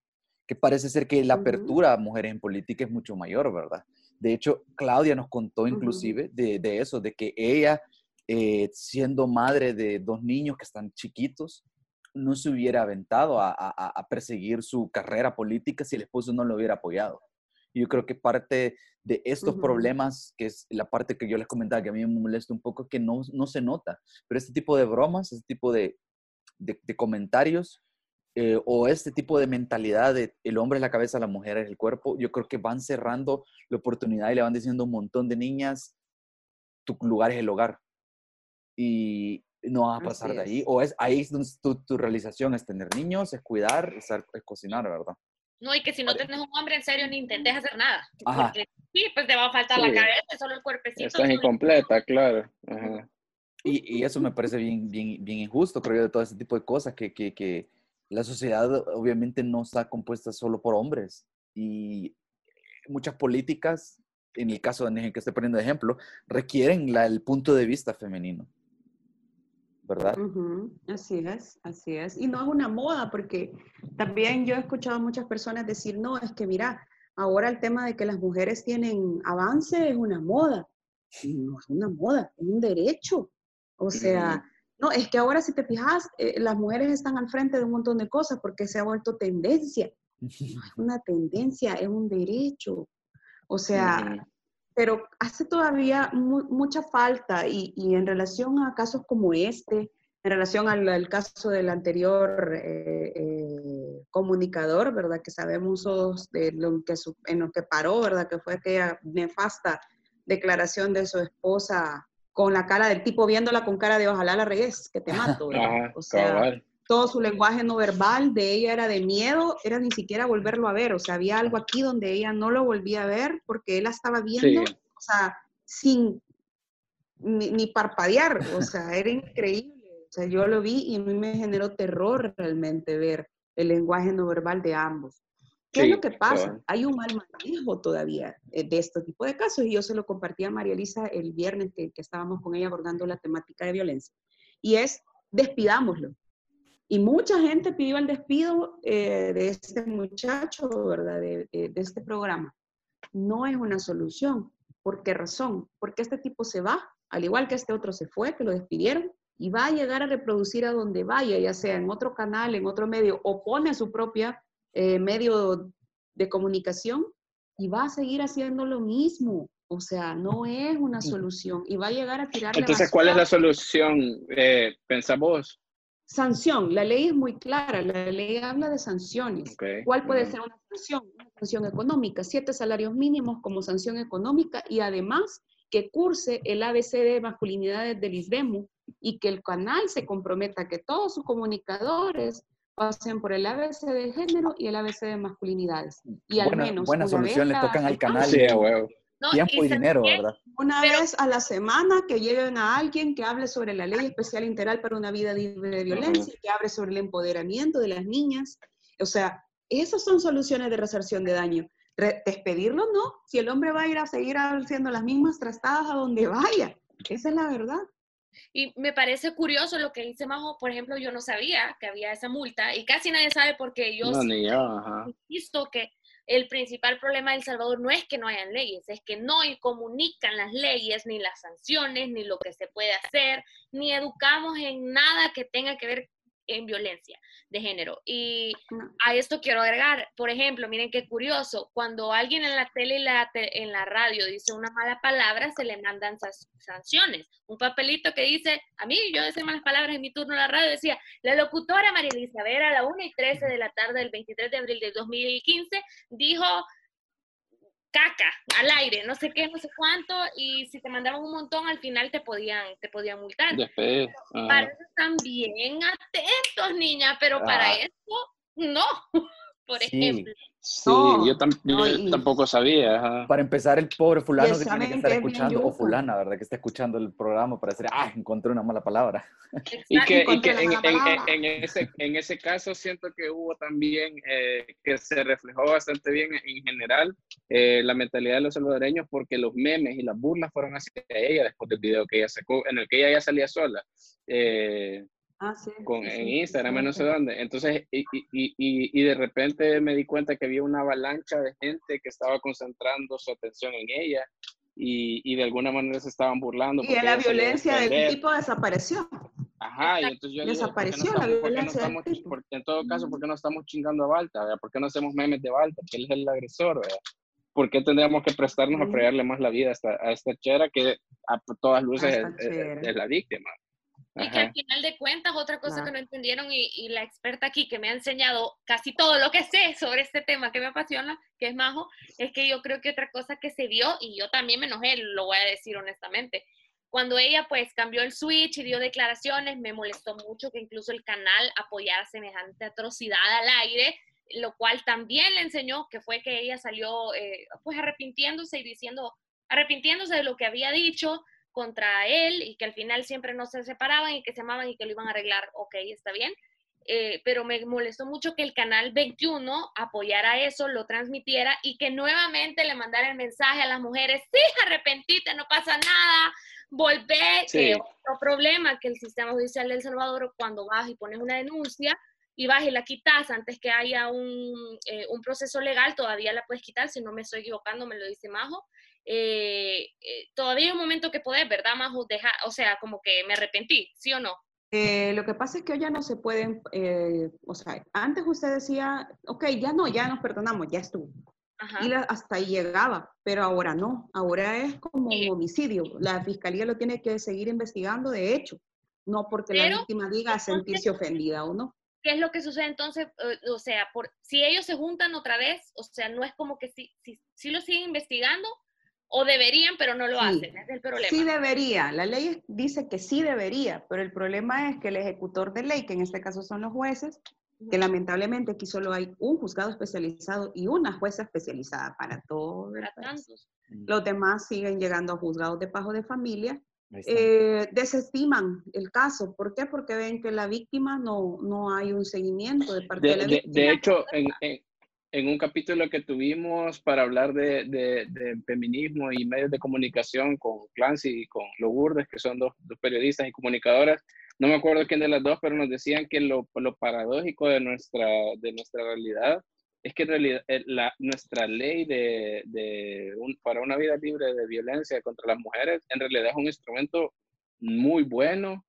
que parece ser que la apertura a mujeres en política es mucho mayor, ¿verdad? De hecho, Claudia nos contó inclusive de, de, eso, de que ella, eh, siendo madre de dos niños que están chiquitos, no se hubiera aventado a, perseguir su carrera política si el esposo no lo hubiera apoyado. Yo creo que parte de estos problemas, que es la parte que yo les comentaba, que a mí me molesta un poco, que no, no se nota, pero este tipo de bromas, este tipo de, de, comentarios eh, o este tipo de mentalidad de el hombre es la cabeza, la mujer es el cuerpo, yo creo que van cerrando la oportunidad y le van diciendo a un montón de niñas, tu lugar es el hogar. Y, no vas a pasar de ahí. O es ahí es donde tu, tu, realización es tener niños, es cuidar, es, cocinar, ¿verdad? No, y que si no tienes un hombre en serio, ni intentes hacer nada. Porque sí, pues te va a faltar la cabeza, solo el cuerpecito. Estás incompleta, claro. Y, y, eso me parece bien, bien, bien injusto, creo yo, de todo ese tipo de cosas, que, que, que la sociedad obviamente no está compuesta solo por hombres. Y muchas políticas, en el caso de que estoy poniendo de ejemplo, requieren la, el punto de vista femenino. ¿verdad? Así es, así es. Y no es una moda, porque también yo he escuchado a muchas personas decir, no, es que mira, ahora el tema de que las mujeres tienen avance es una moda. No es una moda, es un derecho. O sea, no, es que ahora si te fijas, eh, las mujeres están al frente de un montón de cosas porque se ha vuelto tendencia. No es una tendencia, es un derecho. O sea, pero hace todavía mucha falta y, en relación a casos como este, en relación al, caso del anterior eh, eh, comunicador, ¿verdad? Que sabemos de lo que, en lo que paró, ¿verdad? Que fue aquella nefasta declaración de su esposa con la cara del tipo viéndola con cara de ojalá la regues, que te mato, o sea, todo su lenguaje no verbal de ella era de miedo, era ni siquiera volverlo a ver, o sea, había algo aquí donde ella no lo volvía a ver porque él la estaba viendo, o sea, sin ni, parpadear, o sea, era increíble, o sea, yo lo vi y a mí me generó terror realmente ver el lenguaje no verbal de ambos. ¿Qué es lo que pasa? Hay un mal manejo todavía eh, de este tipo de casos y yo se lo compartí a María Elisa el viernes que, que estábamos con ella abordando la temática de violencia. Y es, despidámoslo, y mucha gente pidió el despido eh, de este muchacho, ¿verdad? De, de, este programa. No es una solución. ¿Por qué razón? Porque este tipo se va, al igual que este otro se fue, que lo despidieron, y va a llegar a reproducir a donde vaya, ya sea en otro canal, en otro medio, o pone su propia eh, medio de comunicación y va a seguir haciendo lo mismo. O sea, no es una solución y va a llegar a tirar Entonces, ¿cuál es la solución, eh, vos? Sanción. La ley es muy clara. La ley habla de sanciones. ¿Cuál puede ser una sanción? Una sanción económica. Siete salarios mínimos como sanción económica y además que curse el ABC de masculinidades del ISDEMU y que el canal se comprometa que todos sus comunicadores pasen por el ABC de género y el ABC de masculinidades. Y al menos. Buenas soluciones le tocan al canal. Sí, huevo. tiempo y, dinero, ¿verdad? Una vez a la semana que lleguen a alguien que hable sobre la ley especial integral para una vida libre de violencia, que hable sobre el empoderamiento de las niñas. O sea, esas son soluciones de resarción de daño. despedirlo no, si el hombre va a ir a seguir haciendo las mismas trastadas a donde vaya. Esa es la verdad. Y me parece curioso lo que dice Majo, por ejemplo, yo no sabía que había esa multa y casi nadie sabe porque yo no, yo, visto que el principal problema de El Salvador no es que no hayan leyes, es que no comunican las leyes, ni las sanciones, ni lo que se puede hacer, ni educamos en nada que tenga que ver en violencia de género. Y a esto quiero agregar, por ejemplo, miren qué curioso, cuando alguien en la tele y la en la radio dice una mala palabra, se le mandan sanciones. Un papelito que dice, a mí yo decía malas palabras en mi turno en la radio, decía, la locutora María Elizabeth a la 1 y 13 de la tarde del 23 de abril de 2015 dijo caca al aire, no sé qué, no sé cuánto, y si te mandaban un montón, al final te podían, te podían multar. Para eso están bien atentos, niña, pero para ah. eso, no, por ejemplo. Sí, yo, tampoco sabía. Para empezar, el pobre fulano que tiene que estar escuchando, o fulana, ¿verdad? Que está escuchando el programa para decir, ah, encontré una mala palabra. Y que, y que en, en, ese, en ese caso siento que hubo también, eh, que se reflejó bastante bien en general eh, la mentalidad de los salvadoreños porque los memes y las burlas fueron hacia ella después del video que ella sacó, en el que ella ya salía sola. Eh, Ah, sí, con, en Instagram, no sé dónde. Entonces, y, y, y, de repente me di cuenta que había una avalancha de gente que estaba concentrando su atención en ella y, de alguna manera se estaban burlando. Y la violencia del tipo desapareció. Ajá, y entonces yo Desapareció la violencia. No en todo caso, ¿por qué no estamos chingando a Balta? ¿Por qué no hacemos memes de Balta? Que él es el agresor, ¿verdad? ¿Por qué tendríamos que prestarnos a fregarle más la vida a esta, a esta chera que a todas luces es, la víctima? Y que al final de cuentas, otra cosa que no entendieron y, la experta aquí que me ha enseñado casi todo lo que sé sobre este tema que me apasiona, que es Majo, es que yo creo que otra cosa que se dio, y yo también me enojé, lo voy a decir honestamente, cuando ella pues cambió el switch y dio declaraciones, me molestó mucho que incluso el canal apoyara semejante atrocidad al aire, lo cual también le enseñó que fue que ella salió eh, pues arrepintiéndose y diciendo, arrepintiéndose de lo que había dicho, contra él y que al final siempre no se separaban y que se amaban y que lo iban a arreglar, ok, está bien. Eh, pero me molestó mucho que el canal 21 apoyara eso, lo transmitiera y que nuevamente le mandara el mensaje a las mujeres, sí, arrepentite, no pasa nada, volvé, que otro problema que el sistema judicial de El Salvador cuando vas y pones una denuncia y vas y la quitas antes que haya un, eh, un proceso legal, todavía la puedes quitar, si no me estoy equivocando, me lo dice Majo, eh, eh, todavía hay un momento que poder, ¿verdad, Majo? Dejar, o sea, como que me arrepentí, ¿sí o no? Eh, lo que pasa es que hoy ya no se pueden, o sea, antes usted decía, ok, ya no, ya nos perdonamos, ya estuvo. Y hasta ahí llegaba, pero ahora no, ahora es como un homicidio. La fiscalía lo tiene que seguir investigando, de hecho, no porque la víctima diga sentirse ofendida o no. ¿Qué es lo que sucede entonces? o sea, por, si ellos se juntan otra vez, o sea, no es como que si, si, si lo siguen investigando, o deberían, pero no lo hacen, es el problema. Sí debería, la ley dice que sí debería, pero el problema es que el ejecutor de ley, que en este caso son los jueces, que lamentablemente aquí solo hay un juzgado especializado y una jueza especializada para todos Los demás siguen llegando a juzgados de pago de familia. Eh, desestiman el caso. ¿Por qué? Porque ven que la víctima no, no hay un seguimiento de parte de, la víctima. De, hecho, en, en un capítulo que tuvimos para hablar de, de, feminismo y medios de comunicación con Clancy y con Lourdes, que son dos, dos, periodistas y comunicadoras. No me acuerdo quién de las dos, pero nos decían que lo, lo paradójico de nuestra, de nuestra realidad es que en realidad eh, la, nuestra ley de, de un, para una vida libre de violencia contra las mujeres en realidad es un instrumento muy bueno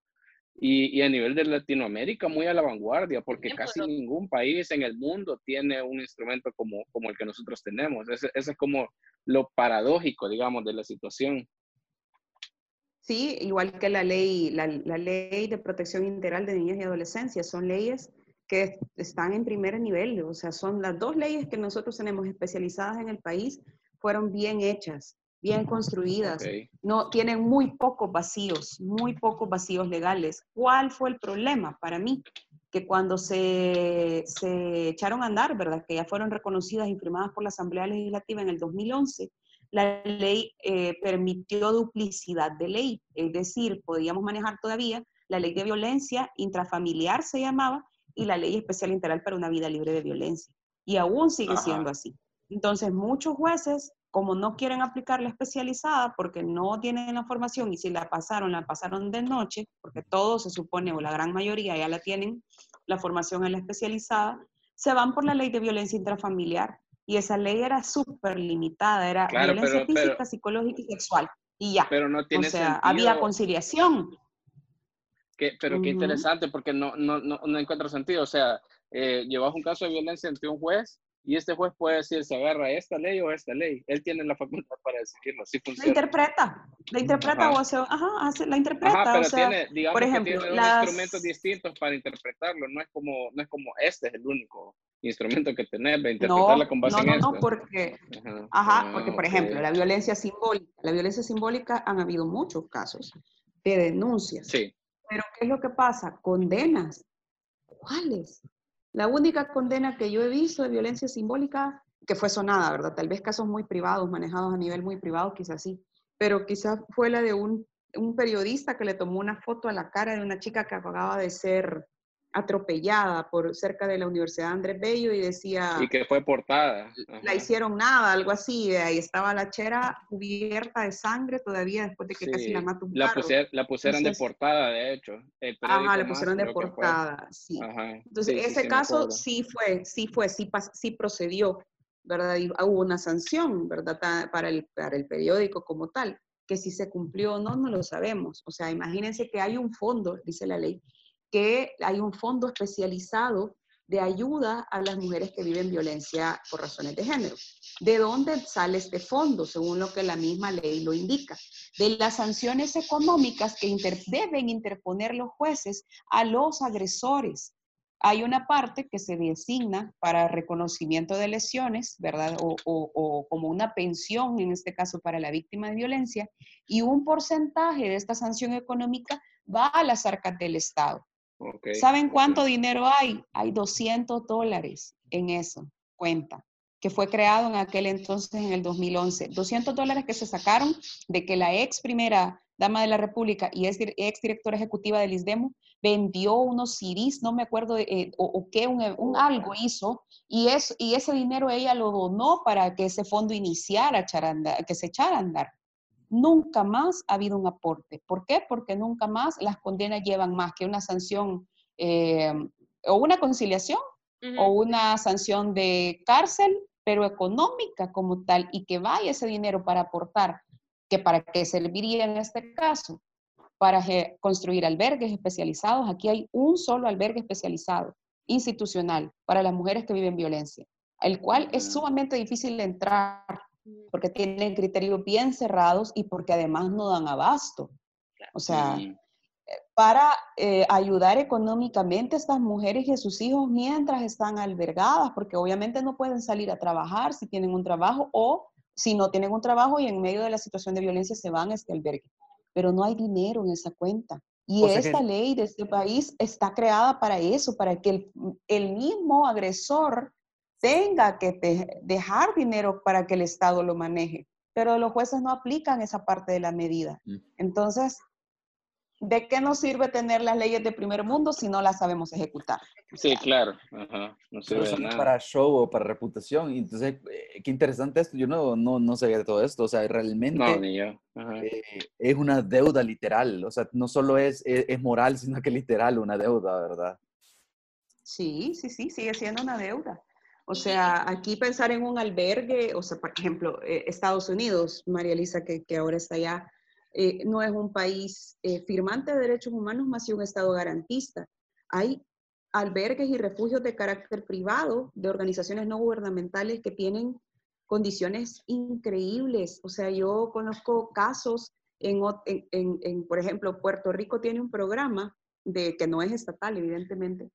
Y, y, a nivel de Latinoamérica, muy a la vanguardia, porque Bien, casi pero- ningún país en el mundo tiene un instrumento como, como el que nosotros tenemos. Ese, ese es como lo paradójico, digamos, de la situación. Sí, igual que la ley, la, la ley de protección integral de niños y adolescencias, son leyes que están en primer nivel, o sea, son las dos leyes que nosotros tenemos especializadas en el país, fueron bien hechas, bien construidas, no tienen muy pocos vacíos, muy pocos vacíos legales. ¿Cuál fue el problema para mí? Que cuando se, se echaron a andar, ¿verdad? Que ya fueron reconocidas y firmadas por la Asamblea Legislativa en el 2011, la ley eh, permitió duplicidad de ley, es decir, podíamos manejar todavía la ley de violencia intrafamiliar se llamaba y la ley especial integral para una vida libre de violencia. Y aún sigue Ajá. siendo así. Entonces, muchos jueces, como no quieren aplicar la especializada porque no tienen la formación y si la pasaron, la pasaron de noche, porque todos se supone, o la gran mayoría ya la tienen, la formación en la especializada, se van por la ley de violencia intrafamiliar. Y esa ley era súper limitada, era Claro, violencia pero- pero- física, psicológica y sexual. Y ya. Pero no O tiene sea, sentido. había conciliación. que- pero qué interesante, porque no, no, no, no encuentro sentido. O sea, eh, llevas un caso de violencia ante un juez y este juez puede decir, se agarra esta ley o esta ley. Él tiene la facultad para decidirlo. Así La funciona. interpreta, la interpreta Ajá. o hace, ajá, la interpreta. Ajá, pero o sea, tiene, digamos por ejemplo, que tiene las- instrumentos distintos para interpretarlo. No es como, no es como este es el único instrumento que tenés no, interpretarla con base no, en no, no, porque, Ajá, ajá, ah, porque por ok. ejemplo, la violencia simbólica, la violencia simbólica han habido muchos casos de denuncias. Sí, Pero ¿qué es lo que pasa? Condenas. ¿Cuáles? La única condena que yo he visto de violencia simbólica, que fue sonada, ¿verdad? Tal vez casos muy privados, manejados a nivel muy privado, quizás sí, pero quizás fue la de un, un periodista que le tomó una foto a la cara de una chica que acababa de ser atropellada por cerca de la Universidad Andrés Bello y decía, y que fue portada. la hicieron nada, algo así, y ahí estaba la chera cubierta de sangre todavía después de que casi la mata un la, pusier- la pusieron Entonces- de portada, de hecho. El Ajá, periódico le Más pusieron de portada, sí. Ajá. Entonces, Sí, ese sí, caso sí fue, sí fue, sí, pas- sí procedió, ¿verdad? Y hubo una sanción, ¿verdad? Para el, para el periódico como tal, que si se cumplió o no, no lo sabemos. O sea, imagínense que hay un fondo, dice la ley, que hay un fondo especializado de ayuda a las mujeres que viven violencia por razones de género. ¿De dónde sale este fondo? Según lo que la misma ley lo indica. De las sanciones económicas que deben interponer los jueces a los agresores. Hay una parte que se designa para reconocimiento de lesiones, ¿verdad? O como una pensión, en este caso para la víctima de violencia, y un porcentaje de esta sanción económica va a las arcas del Estado. ¿Saben cuánto dinero hay? Hay 200 dólares en eso, cuenta, que fue creado en aquel entonces, en el 2011. 200 dólares que se sacaron de que la ex primera dama de la República y ex, dir- ex directora ejecutiva del ISDEMO vendió unos CDs, no me acuerdo, de, eh, o, o qué, un, un algo hizo, y, eso, y ese dinero ella lo donó para que ese fondo iniciara, a echar a andar- que se echara a andar. Nunca más ha habido un aporte. ¿Por qué? Porque nunca más las condenas llevan más que una sanción eh, o una conciliación o una sanción de cárcel, pero económica como tal, y que vaya ese dinero para aportar, que para qué serviría en este caso, para construir albergues especializados. Aquí hay un solo albergue especializado, institucional, para las mujeres que viven violencia, el cual es sumamente difícil de entrar porque tienen criterios bien cerrados y porque además no dan abasto. O sea, Mm, para eh, ayudar económicamente a estas mujeres y a sus hijos mientras están albergadas, porque obviamente no pueden salir a trabajar si tienen un trabajo o si no tienen un trabajo y en medio de la situación de violencia se van a este albergue. Pero no hay dinero en esa cuenta. Y O sea que- esta ley de este país está creada para eso, para que el, el mismo agresor tenga que dejar dinero para que el Estado lo maneje. Pero los jueces no aplican esa parte de la medida. Mm. Entonces, ¿de qué nos sirve tener las leyes de primer mundo si no las sabemos ejecutar? Sí, claro. Ajá. No sirve de nada. para show o para reputación. Y entonces, eh, qué interesante esto. Yo no, no, no sabía de todo esto. O sea, realmente No, ni yo. Ajá. eh, es una deuda literal. O sea, no solo es, es, es moral, sino que literal una deuda, ¿verdad? Sí, sí, sí, sigue siendo una deuda. O sea, aquí pensar en un albergue, o sea, por ejemplo, eh, Estados Unidos, María Elisa, que, que ahora está allá, eh, no es un país eh, firmante de derechos humanos, más si un Estado garantista. Hay albergues y refugios de carácter privado de organizaciones no gubernamentales que tienen condiciones increíbles. O sea, yo conozco casos en, en, en, por ejemplo, Puerto Rico tiene un programa de que no es estatal, evidentemente,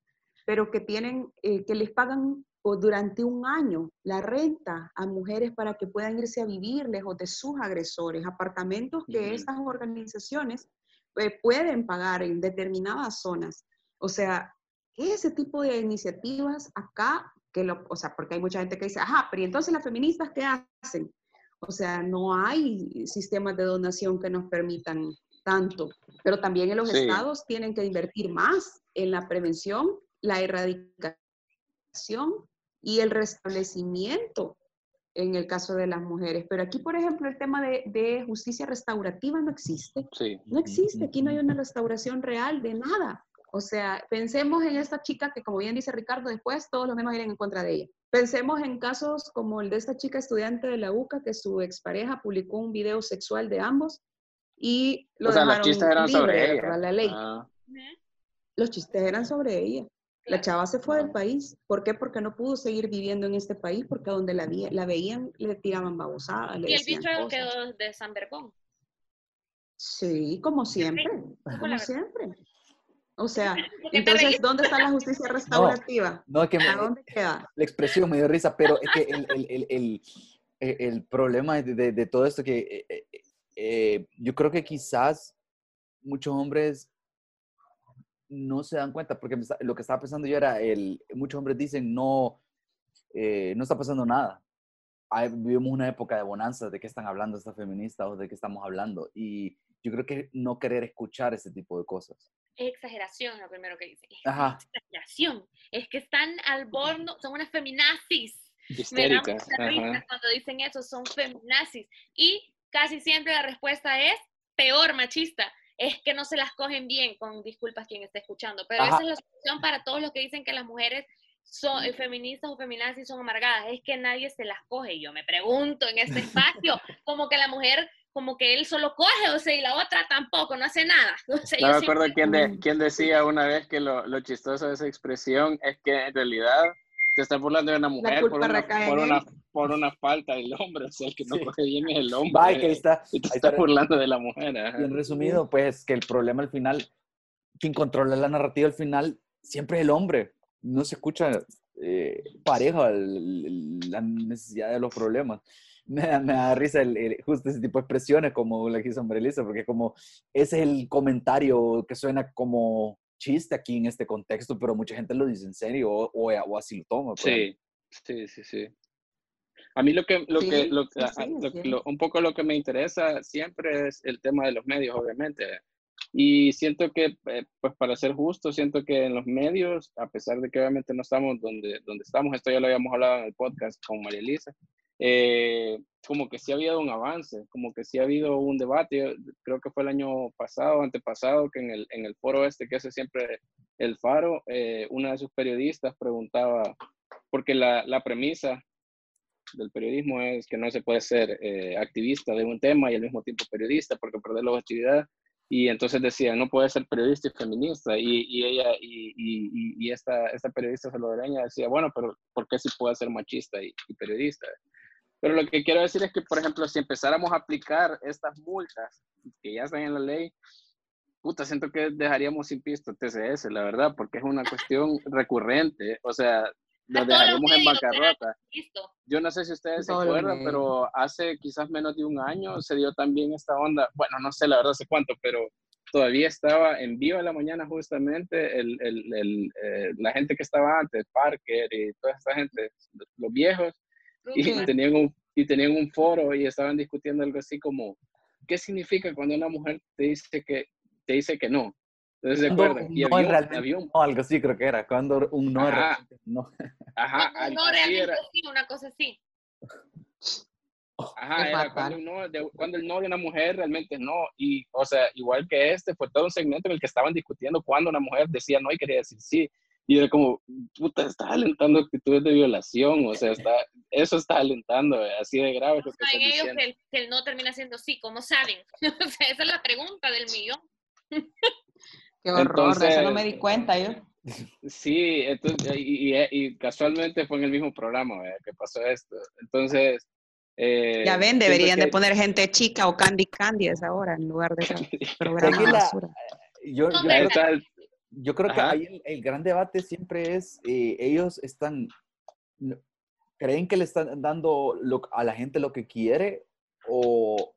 pero que tienen, eh, que les pagan durante un año la renta a mujeres para que puedan irse a vivir lejos de sus agresores, apartamentos que estas organizaciones eh, pueden pagar en determinadas zonas. O sea, ese tipo de iniciativas acá, que lo, o sea, porque hay mucha gente que dice, ajá, pero entonces las feministas qué hacen? O sea, no hay sistemas de donación que nos permitan tanto, pero también en los estados tienen que invertir más en la prevención, la erradicación y el restablecimiento en el caso de las mujeres. Pero aquí, por ejemplo, el tema de, justicia restaurativa no existe. No existe, aquí no hay una restauración real de nada. O sea, pensemos en esta chica que, como bien dice Ricardo, después todos los demás irán en contra de ella. Pensemos en casos como el de esta chica estudiante de la UCA, que su expareja publicó un video sexual de ambos y lo o sea, los chistes eran sobre ella. La ley. Ah. Los chistes eran sobre ella. La chava se fue del país. ¿Por qué? Porque no pudo seguir viviendo en este país, porque donde la, la veían le tiraban babosadas. y el bicho quedó de San Bergón. Sí, como siempre. como siempre. O sea, entonces, ¿dónde está la justicia restaurativa? No, es que ¿A dónde queda? La expresión me dio risa, pero es que el, el, el, el problema de, de, todo esto que eh, eh, eh, yo creo que quizás muchos hombres no se dan cuenta, porque lo que estaba pensando yo era, el, muchos hombres dicen, no, no está pasando nada. vivimos una época de bonanza, ¿de qué están hablando estas feministas o de qué estamos hablando? Y yo creo que no querer escuchar ese tipo de cosas. Es exageración lo primero que dicen. Es exageración. Es que están al borde, son unas feminazis. Histéricas. cuando dicen eso, son feminazis. Y casi siempre la respuesta es peor machista. Es que no se las cogen bien, con disculpas quien esté escuchando. Pero esa es la solución para todos los que dicen que las mujeres son eh, feministas o feminazis son amargadas. Es que nadie se las coge. Yo me pregunto en este espacio, como que la mujer como que él solo coge, o sea, y la otra tampoco, no hace nada. no me acuerdo quién, de, quién decía una vez que lo, lo, chistoso de esa expresión es que en realidad te está burlando de una mujer por una, por, una, por una, falta del hombre, o sea, el que no coge bien es el hombre. Va, que ahí está, y te está, burlando de la mujer. Y en resumido, pues, que el problema al final, quien controla la narrativa al final, siempre es el hombre. No se escucha eh, pareja la necesidad de los problemas me da, me da risa el, justo ese tipo de expresiones como la que hizo Elisa, porque como ese es el comentario que suena como chiste aquí en este contexto, pero mucha gente lo dice en serio o, o, así lo toma. Sí, sí, sí, sí. A mí lo que, lo que, lo, un poco lo que me interesa siempre es el tema de los medios, obviamente. Y siento que, eh, pues para ser justo, siento que en los medios, a pesar de que obviamente no estamos donde, donde estamos, esto ya lo habíamos hablado en el podcast con María Elisa, eh, como que sí ha habido un avance, como que sí ha habido un debate. Creo que fue el año pasado, antepasado, que en el, en el foro este que hace siempre el Faro, eh, una de sus periodistas preguntaba, porque la, la, premisa del periodismo es que no se puede ser eh, activista de un tema y al mismo tiempo periodista, porque perder la objetividad. Y entonces decía, no puede ser periodista y feminista. Y, y ella, y, y, y, esta, esta periodista salvadoreña decía, bueno, pero ¿por qué sí puede ser machista y, periodista? Pero lo que quiero decir es que, por ejemplo, si empezáramos a aplicar estas multas que ya están en la ley, puta, siento que dejaríamos sin pisto TCS, la verdad, porque es una cuestión recurrente. O sea, lo dejaríamos en bancarrota. Yo no sé si ustedes se acuerdan, pero hace quizás menos de un año se dio también esta onda. Bueno, no sé la verdad sé cuánto, pero todavía estaba en vivo en la mañana justamente el, el, el, eh, la gente que estaba antes, Parker y toda esta gente, los viejos, y tenían, un, y tenían un foro y estaban discutiendo algo así como, ¿qué significa cuando una mujer te dice que, te dice que no? Entonces, ¿se acuerdan? Y no, había, un, no, algo así creo que era, cuando un no Ajá, no. Ajá, no realmente era. sí, una cosa así. Ajá, era cuando, no, de, cuando, el no de una mujer realmente no. Y, o sea, igual que este, fue todo un segmento en el que estaban discutiendo cuando una mujer decía no y quería decir sí. Y era como, puta, está alentando actitudes de violación, o sea, está, eso está alentando, eh, así de grave. ¿Cómo saben ellos que el, que el, no termina siendo sí? ¿Cómo saben? o sea, esa es la pregunta del millón. Qué horror, entonces, eso no me di cuenta yo. Sí, entonces, y, y, y casualmente fue en el mismo programa ¿eh? que pasó esto. Entonces, eh, ya ven, deberían de poner gente chica o Candy Candy a esa hora en lugar de programa de basura. Yo, yo, yo creo que ahí el, gran debate siempre es, eh, ellos están, creen que le están dando a la gente lo que quiere o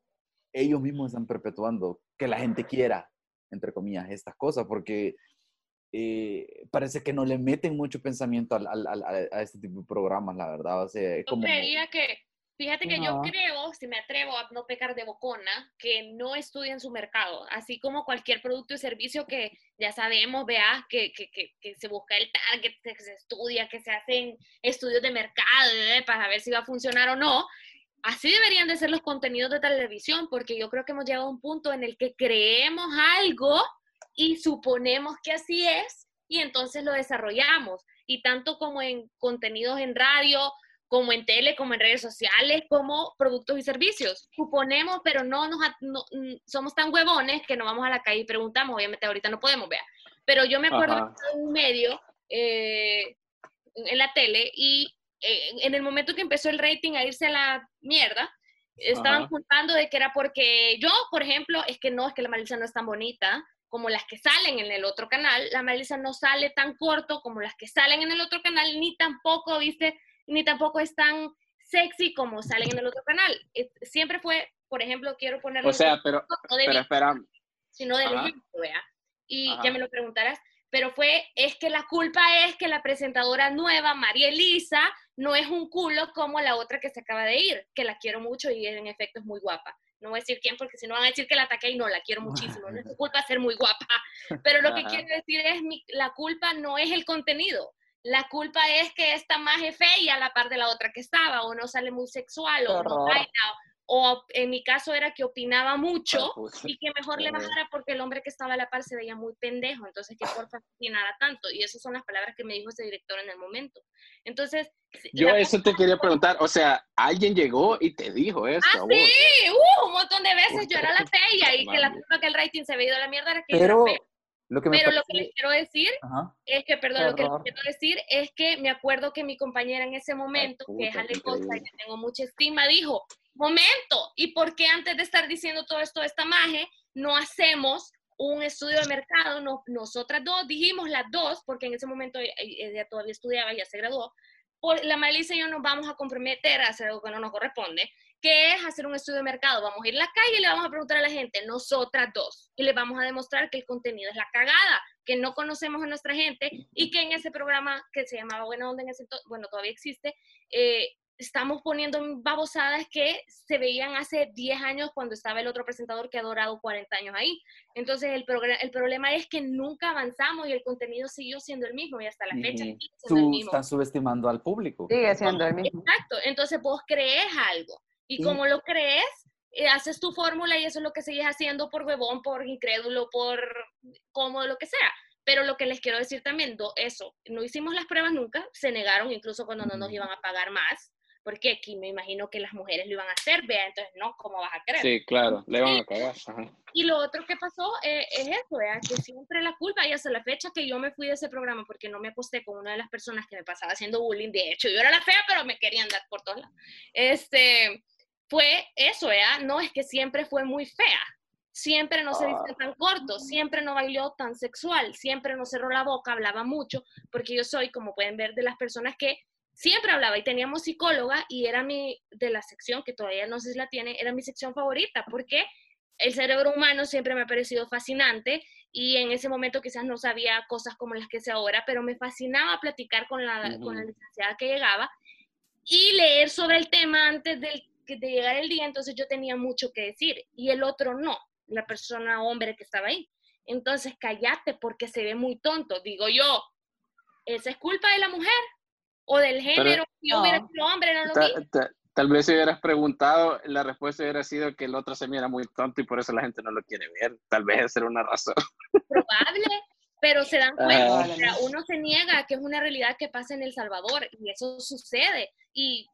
ellos mismos están perpetuando que la gente quiera, entre comillas, estas cosas, porque eh, parece que no le meten mucho pensamiento a este tipo de programas, la verdad. O sea, como... creería que Fíjate que yo creo, si me atrevo a no pecar de bocona, que no estudian su mercado, así como cualquier producto y servicio que ya sabemos, vea, que, que, que, que se busca el target, que se estudia, que se hacen estudios de mercado ¿eh? para ver si va a funcionar o no. Así deberían de ser los contenidos de televisión, porque yo creo que hemos llegado a un punto en el que creemos algo y suponemos que así es y entonces lo desarrollamos. Y tanto como en contenidos en radio, como en tele, como en redes sociales, como productos y servicios. Suponemos, pero no nos mm, somos tan huevones que no vamos a la calle y preguntamos, obviamente ahorita no podemos ver. Pero yo me acuerdo de un medio eh, en la tele y eh, en el momento que empezó el rating a irse a la mierda, estaban culpando de que era porque yo, por ejemplo, es que no, es que la Marisa no es tan bonita como las que salen en el otro canal, la Marisa no sale tan corto como las que salen en el otro canal, ni tampoco, viste, ni tampoco es tan sexy como salen en el otro canal. Siempre fue, por ejemplo, quiero poner... O sea, pero, no de espera. Sino del ejemplo, ¿vea? Y ya me lo preguntarás, pero fue, es que la culpa es que la presentadora nueva, María Elisa, no es un culo como la otra que se acaba de ir, que la quiero mucho y en efecto es muy guapa. No voy a decir quién porque si no van a decir que la ataqué y no, la quiero muchísimo. No es su culpa ser muy guapa. Pero lo que quiero decir es, mi, la culpa no es el contenido la culpa es que esta más es fea a la par de la otra que estaba, o no sale muy sexual, o no baila, o en mi caso era que opinaba mucho pues, y que mejor le bajara porque el hombre que estaba a la par se veía muy pendejo, entonces que por opinara tanto. Y esas son las palabras que me dijo ese director en el momento. Entonces... Yo eso te quería preguntar, o sea, alguien llegó y te dijo eso. Ah, sí, uh, un montón de veces yo era la fea y que la culpa que el rating se había ido a la mierda era que Pero... era fea. Pero lo que les quiero decir es que, perdón, lo que les quiero decir es que me acuerdo que mi compañera en ese momento, que es Ale Costa, que tengo mucha estima, dijo, momento, ¿y por qué antes de estar diciendo todo esto de esta maje, no hacemos un estudio de mercado? No, nosotras dos dijimos las dos, porque en ese momento ella todavía estudiaba, ya se graduó, por, la Melissa y yo nos vamos a comprometer a hacer algo que no nos corresponde, ¿Qué es hacer un estudio de mercado? Vamos a ir a la calle y le vamos a preguntar a la gente, nosotras dos, y le vamos a demostrar que el contenido es la cagada, que no conocemos a nuestra gente y que en ese programa que se llamaba Buena Onda, en ese bueno, todavía existe, eh, estamos poniendo babosadas que se veían hace 10 años cuando estaba el otro presentador que ha durado 40 años ahí. Entonces, el, el problema es que nunca avanzamos y el contenido siguió siendo el mismo y hasta la fecha Están subestimando al público. Sigue siendo el mismo. Exacto. Entonces, vos crees algo y como lo crees, eh, haces tu fórmula y eso es lo que sigues haciendo por huevón, por incrédulo, por cómodo, lo que sea. Pero lo que les quiero decir también, eso, no hicimos las pruebas nunca, se negaron incluso cuando no nos iban a pagar más, porque aquí me imagino que las mujeres lo iban a hacer, vea, entonces no, ¿cómo vas a creer? Sí, claro, le van a pagar. Y lo otro que pasó eh, es eso, vea, que siempre la culpa, y hasta la fecha que yo me fui de ese programa porque no me acosté con una de las personas que me pasaba haciendo bullying, de hecho, yo era la fea, pero me querían dar por todos lados. Este, fue eso, ¿eh? No es que siempre fue muy fea, siempre no se viste tan corto, siempre no bailó tan sexual, siempre no cerró la boca, hablaba mucho, porque yo soy, como pueden ver, de las personas que siempre hablaba y teníamos psicóloga y era mi, de la sección, que todavía no sé si la tiene, era mi sección favorita, porque el cerebro humano siempre me ha parecido fascinante y en ese momento quizás no sabía cosas como las que sé ahora, pero me fascinaba platicar con la, con la licenciada que llegaba y leer sobre el tema antes del de llegar el día, entonces yo tenía mucho que decir y el otro no, la persona hombre que estaba ahí. Entonces, cállate porque se ve muy tonto. Digo yo, ¿esa es culpa de la mujer o del género? si hubiera sido hombre, no lo Tal vez si hubieras preguntado, la respuesta hubiera sido que el otro se mira muy tonto y por eso la gente no lo quiere ver. Tal vez esa era una razón. Probable, pero se dan cuenta. uno se niega que es una realidad que pasa en El Salvador y eso sucede. Y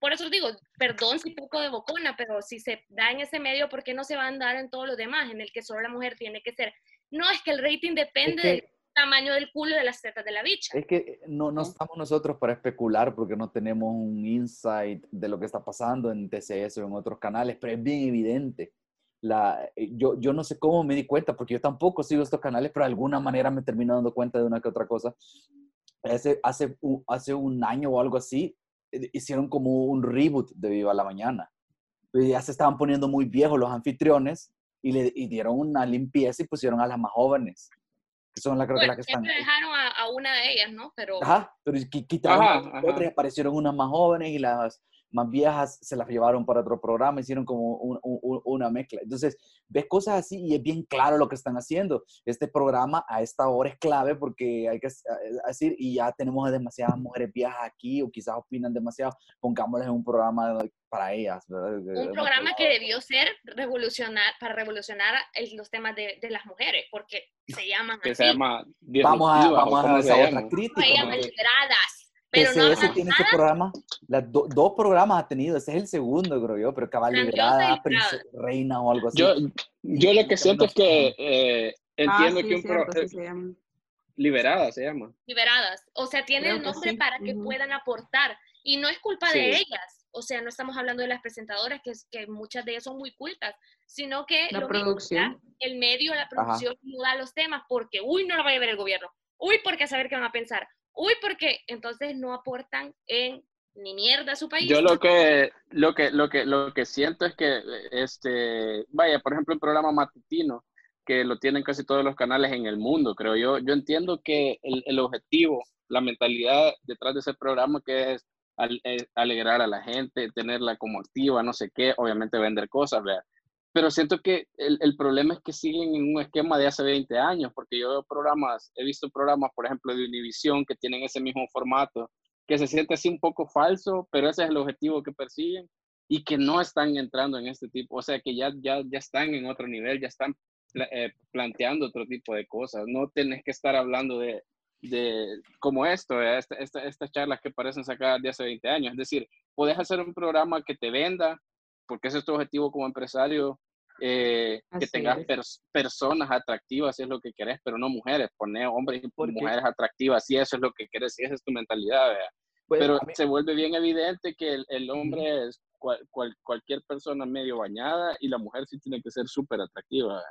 por eso digo, perdón si poco de bocona, pero si se da en ese medio, ¿por qué no se va a dar en todos los demás, en el que solo la mujer tiene que ser? No, es que el rating depende del tamaño del culo y de las tetas de la bicha. Es que no, no estamos nosotros para especular porque no tenemos un insight de lo que está pasando en TCS o en otros canales, pero es bien evidente. La, eh, yo, yo no sé cómo me di cuenta, porque yo tampoco sigo estos canales, pero de alguna manera me termino dando cuenta de una que otra cosa. Hace, hace, hace un año o algo así, hicieron como un reboot de Viva la Mañana. Ya se estaban poniendo muy viejos los anfitriones y le y dieron una limpieza y pusieron a las más jóvenes que son la, creo que las que están. dejaron a, a, una de ellas, ¿no? Pero... Ajá, pero quitaron otras y aparecieron unas más jóvenes y las más viejas se las llevaron para otro programa, hicieron como un, un, una mezcla. Entonces, ves cosas así y es bien claro lo que están haciendo. Este programa a esta hora es clave porque hay que decir, y ya tenemos demasiadas mujeres viejas aquí o quizás opinan demasiado, pongámosles un programa para ellas. Un programa que debió ser revolucionar, para revolucionar los temas de, de, las mujeres, porque se llaman que Se llama vamos a, vamos a esa otra crítica. Se llaman pero no tiene ese programa, las dos programas ha tenido, ese es el segundo, creo yo, pero cabal liberada, reina o algo así. Yo, yo lo que siento es que eh, entiendo ah, que un programa... Liberadas se llama. Liberadas. O sea, tiene el nombre para que puedan aportar. Y no es culpa de ellas. O sea, no estamos hablando de las presentadoras, que, que muchas de ellas son muy cultas, sino que la producción. el medio, la producción no da los temas porque, uy, no lo va a ver el gobierno. Uy, porque a saber qué van a pensar uy, porque entonces no aportan en ni mierda a su país. Yo lo que, lo que, lo que, lo que siento es que, este, vaya, por ejemplo, el programa matutino, que lo tienen casi todos los canales en el mundo, creo yo. Yo entiendo que el, el objetivo, la mentalidad detrás de ese programa que es eh, alegrar a la gente, tenerla como activa, no sé qué, obviamente vender cosas, ¿verdad? Pero siento que el, el, problema es que siguen en un esquema de hace 20 años, porque yo programas, he visto programas, por ejemplo, de Univision que tienen ese mismo formato, que se siente así un poco falso, pero ese es el objetivo que persiguen y que no están entrando en este tipo, o sea, que ya, ya, ya están en otro nivel, ya están eh, planteando otro tipo de cosas, no tenés que estar hablando de, de como esto, esta, esta, estas charlas que parecen sacadas de hace 20 años, es decir, podés hacer un programa que te venda, porque ese es tu objetivo como empresario, eh, que tengas personas atractivas, si es lo que querés, pero no mujeres, poner hombres y mujeres atractivas, si eso es lo que querés, si esa es tu mentalidad, pues, pero se vuelve bien evidente que el, el hombre es cual, cualquier persona medio bañada y la mujer sí tiene que ser súper atractiva.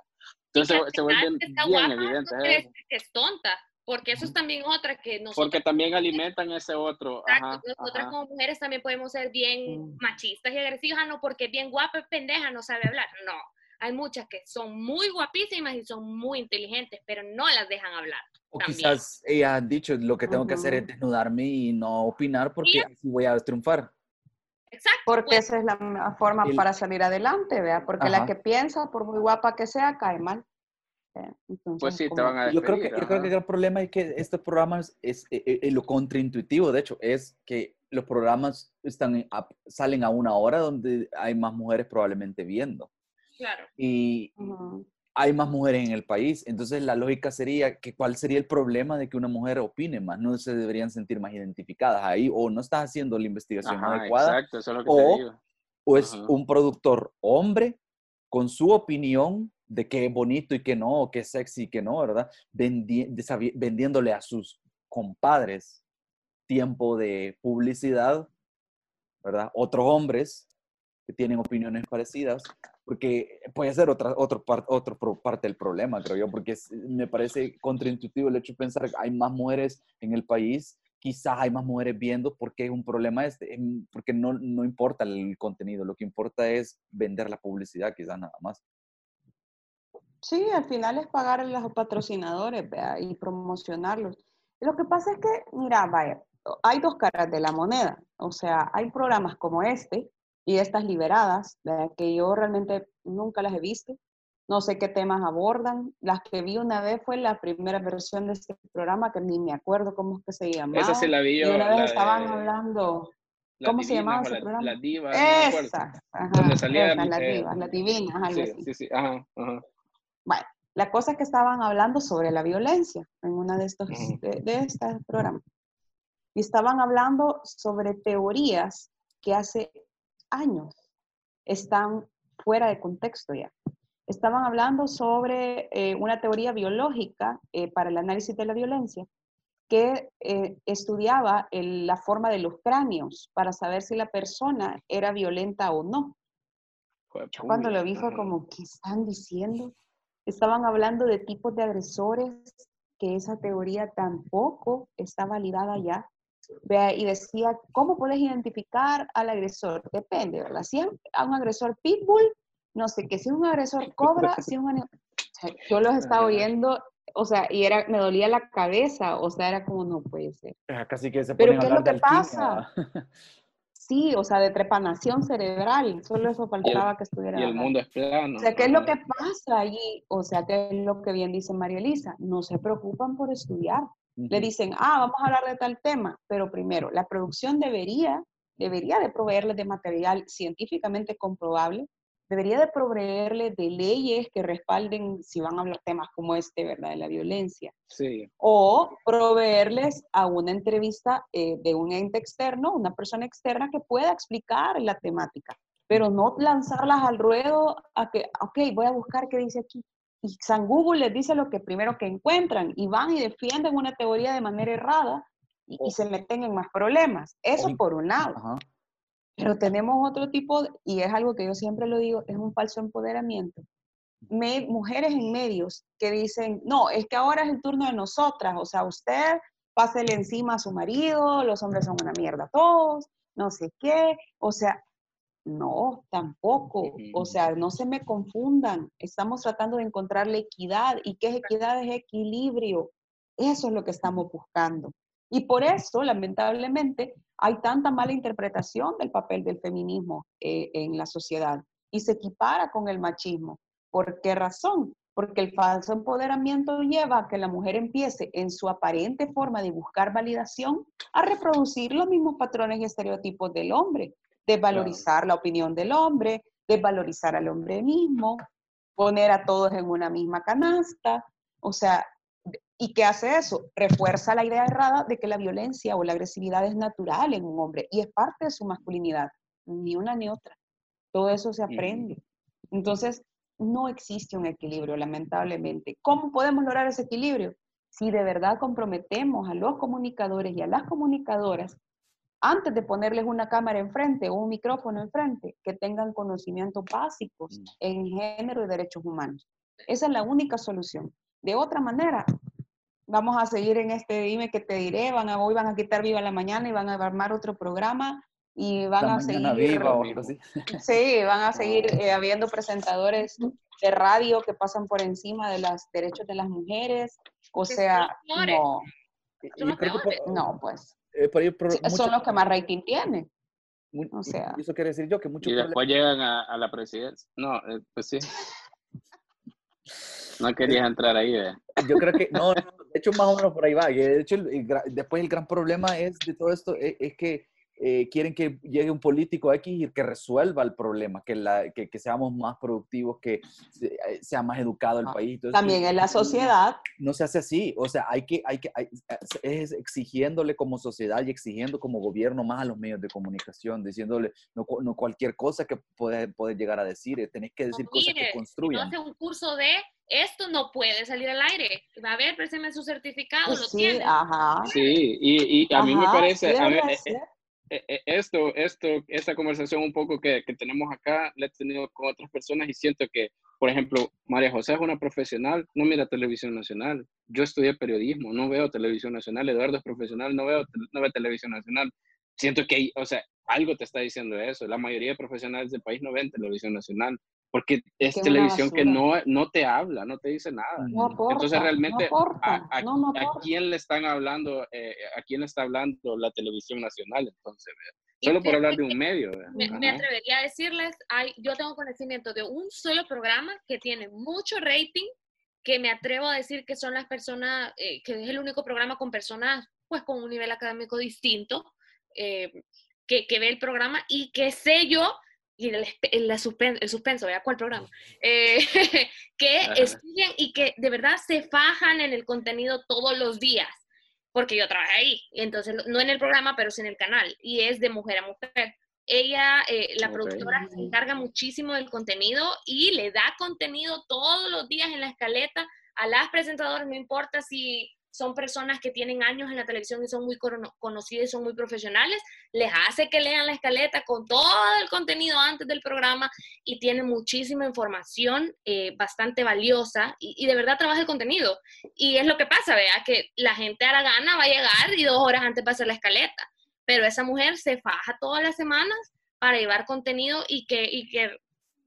Entonces se, vuelve bien evidente. ¿eh? que es tonta, porque eso es también otra que nosotros... Porque también alimentan ese otro. Exacto, nosotras como mujeres también podemos ser bien mm. machistas y agresivas, ah, no, porque bien guapa es pendeja, no sabe hablar. No, hay muchas que son muy guapísimas y son muy inteligentes, pero no las dejan hablar. O quizás ella han dicho, lo que tengo que hacer es desnudarme y no opinar porque así voy a triunfar. Exacto. Porque pues. esa es la forma para salir adelante, ¿vea? Porque la que piensa, por muy guapa que sea, cae mal. Pues sí, te van a yo creo que Yo creo que el problema es que estos programas es, es, e, e, lo contraintuitivo, de hecho, es que los programas están, salen a una hora donde hay más mujeres probablemente viendo. Claro. Y hay más mujeres en el país. Entonces la lógica sería que cuál sería el problema de que una mujer opine más. No se deberían sentir más identificadas ahí o no estás haciendo la investigación adecuada. Exacto, eso es lo que o, te digo. o es un productor hombre con su opinión de qué bonito y qué no, qué sexy y qué no, ¿verdad? vendiéndole a sus compadres tiempo de publicidad, ¿verdad? Otros hombres que tienen opiniones parecidas porque puede ser otra, otro, otro parte del problema, creo yo, porque me parece contraintuitivo el hecho de pensar que hay más mujeres en el país, quizás hay más mujeres viendo porque es un problema este, porque no, no importa el contenido, lo que importa es vender la publicidad, quizás nada más. Sí, al final es pagar a los patrocinadores y promocionarlos. Lo que pasa es que, mira, vaya, hay dos caras de la moneda. O sea, hay programas como este, y estas liberadas, que yo realmente nunca las he visto. No sé qué temas abordan. Las que vi una vez fue la primera versión de este programa, que ni me acuerdo cómo es que se llamaba. Esa se la vi yo. Y una vez estaban hablando... ¿Cómo se llamaba ese programa? La diva. Esa. ajá, donde salía esa, la diva, la divina, algo sí, así. Sí, sí, ajá, ajá. Bueno, la cosa es que estaban hablando sobre la violencia en una de estos, de, de estos programas. Y estaban hablando sobre teorías que hace años están fuera de contexto ya. Estaban hablando sobre eh, una teoría biológica eh, para el análisis de la violencia que eh, estudiaba la forma de los cráneos para saber si la persona era violenta o no. Yo cuando lo vi fue como, ¿qué están diciendo? Estaban hablando de tipos de agresores, que esa teoría tampoco está validada ya. Y decía, ¿cómo puedes identificar al agresor? Depende, ¿verdad? Si es un agresor pitbull, no sé, que si es un agresor cobra, si es un... yo los estaba oyendo, o sea, y era, me dolía la cabeza, o sea, era como, no puede ser. Casi que se Pero ¿qué es lo que pasa? Sí, o sea, de trepanación cerebral, solo eso faltaba que estuviera. Y el mundo es plano. O sea, ¿qué es lo que pasa allí? O sea, ¿qué es lo que bien dice María Elisa? No se preocupan por estudiar. Le dicen, ah, vamos a hablar de tal tema, pero primero, la producción debería, debería de proveerles de material científicamente comprobable debería de proveerle de leyes que respalden si van a hablar temas como este, ¿verdad? De la violencia. Sí. O proveerles a una entrevista eh, de un ente externo, una persona externa que pueda explicar la temática, pero no lanzarlas al ruedo a que, ok, voy a buscar qué dice aquí. Y San Google les dice lo que primero que encuentran y van y defienden una teoría de manera errada y, se meten en más problemas. Eso por un lado. Ajá. Pero tenemos otro tipo, y es algo que yo siempre lo digo, es un falso empoderamiento. mujeres en medios que dicen, no, es que ahora es el turno de nosotras, o sea, usted pásele encima a su marido, los hombres son una mierda todos, no sé qué, o sea, no, tampoco, o sea, no se me confundan, estamos tratando de encontrar la equidad, y qué es equidad es equilibrio, eso es lo que estamos buscando. Y por eso, lamentablemente, hay tanta mala interpretación del papel del feminismo eh, en la sociedad y se equipara con el machismo. ¿Por qué razón? Porque el falso empoderamiento lleva a que la mujer empiece en su aparente forma de buscar validación a reproducir los mismos patrones y estereotipos del hombre, desvalorizar la opinión del hombre, desvalorizar al hombre mismo, poner a todos en una misma canasta. O sea, ¿Y qué hace eso? Refuerza la idea errada de que la violencia o la agresividad es natural en un hombre y es parte de su masculinidad, ni una ni otra. Todo eso se aprende. Entonces, no existe un equilibrio, lamentablemente. ¿Cómo podemos lograr ese equilibrio? Si de verdad comprometemos a los comunicadores y a las comunicadoras, antes de ponerles una cámara enfrente o un micrófono enfrente, que tengan conocimientos básicos mm. en género y derechos humanos. Esa es la única solución. De otra manera, vamos a seguir en este dime que te diré, van a, hoy van a quitar Viva la Mañana y van a armar otro programa y van a seguir... Viva, sí, van a seguir eh, habiendo presentadores de radio que pasan por encima de los derechos de las mujeres, o sea, no, no, pues, eh, son los que más rating tienen. O sea, eso quiere decir yo que muchos y después llegan a, a, la presidencia. No, eh, pues sí. No querías entrar ahí, ¿eh? Yo creo que, no, de hecho más o menos por ahí va. De hecho, después el gran problema es de todo esto, es, es que eh, quieren que llegue un político X y que resuelva el problema, que, la, que, que seamos más productivos, que eh, sea más educado el ah, país. También en la sociedad. No se hace así, o sea, hay que, hay que, es exigiéndole como sociedad y exigiendo como gobierno más a los medios de comunicación, diciéndole no, no cualquier cosa que puede, puede llegar a decir, eh, tenés que decir cosas que construyan. No hace un curso de esto no puede salir al aire. Va a ver, préstame su certificado, pues lo sí, tiene. Ajá. Sí, y, y a mí me parece, e, esto, esto, esta conversación un poco que, que, tenemos acá, la he tenido con otras personas y siento que, por ejemplo, María José es una profesional, no mira televisión nacional. Yo estudié periodismo, no veo televisión nacional. Eduardo es profesional, no veo, no ve televisión nacional. Siento que, o sea, algo te está diciendo eso. La mayoría de profesionales del país no ven televisión nacional porque es televisión que no, no te habla, no te dice nada. Entonces realmente, a, quién le están hablando, eh, a quién le está hablando la televisión nacional? Entonces, solo por hablar de un medio. Me, atrevería a decirles, hay, yo tengo conocimiento de un solo programa que tiene mucho rating, que me atrevo a decir que son las personas, eh, que es el único programa con personas pues con un nivel académico distinto, eh, que, que ve el programa y que sé yo y el, el, suspenso, ¿vea cuál programa? Eh, que estudian y que de verdad se fajan en el contenido todos los días, porque yo trabajé ahí, entonces no en el programa, pero sí en el canal, y es de mujer a mujer. ella, eh, la productora, se encarga muchísimo del contenido y le da contenido todos los días en la escaleta a las presentadoras, no importa si son personas que tienen años en la televisión y son muy cono- conocidas y son muy profesionales, les hace que lean la escaleta con todo el contenido antes del programa y tiene muchísima información eh, bastante valiosa y, y de verdad trabaja el contenido. Y es lo que pasa, vea, que la gente a la gana va a llegar y dos horas antes va a hacer la escaleta, pero esa mujer se faja todas las semanas para llevar contenido y que, y que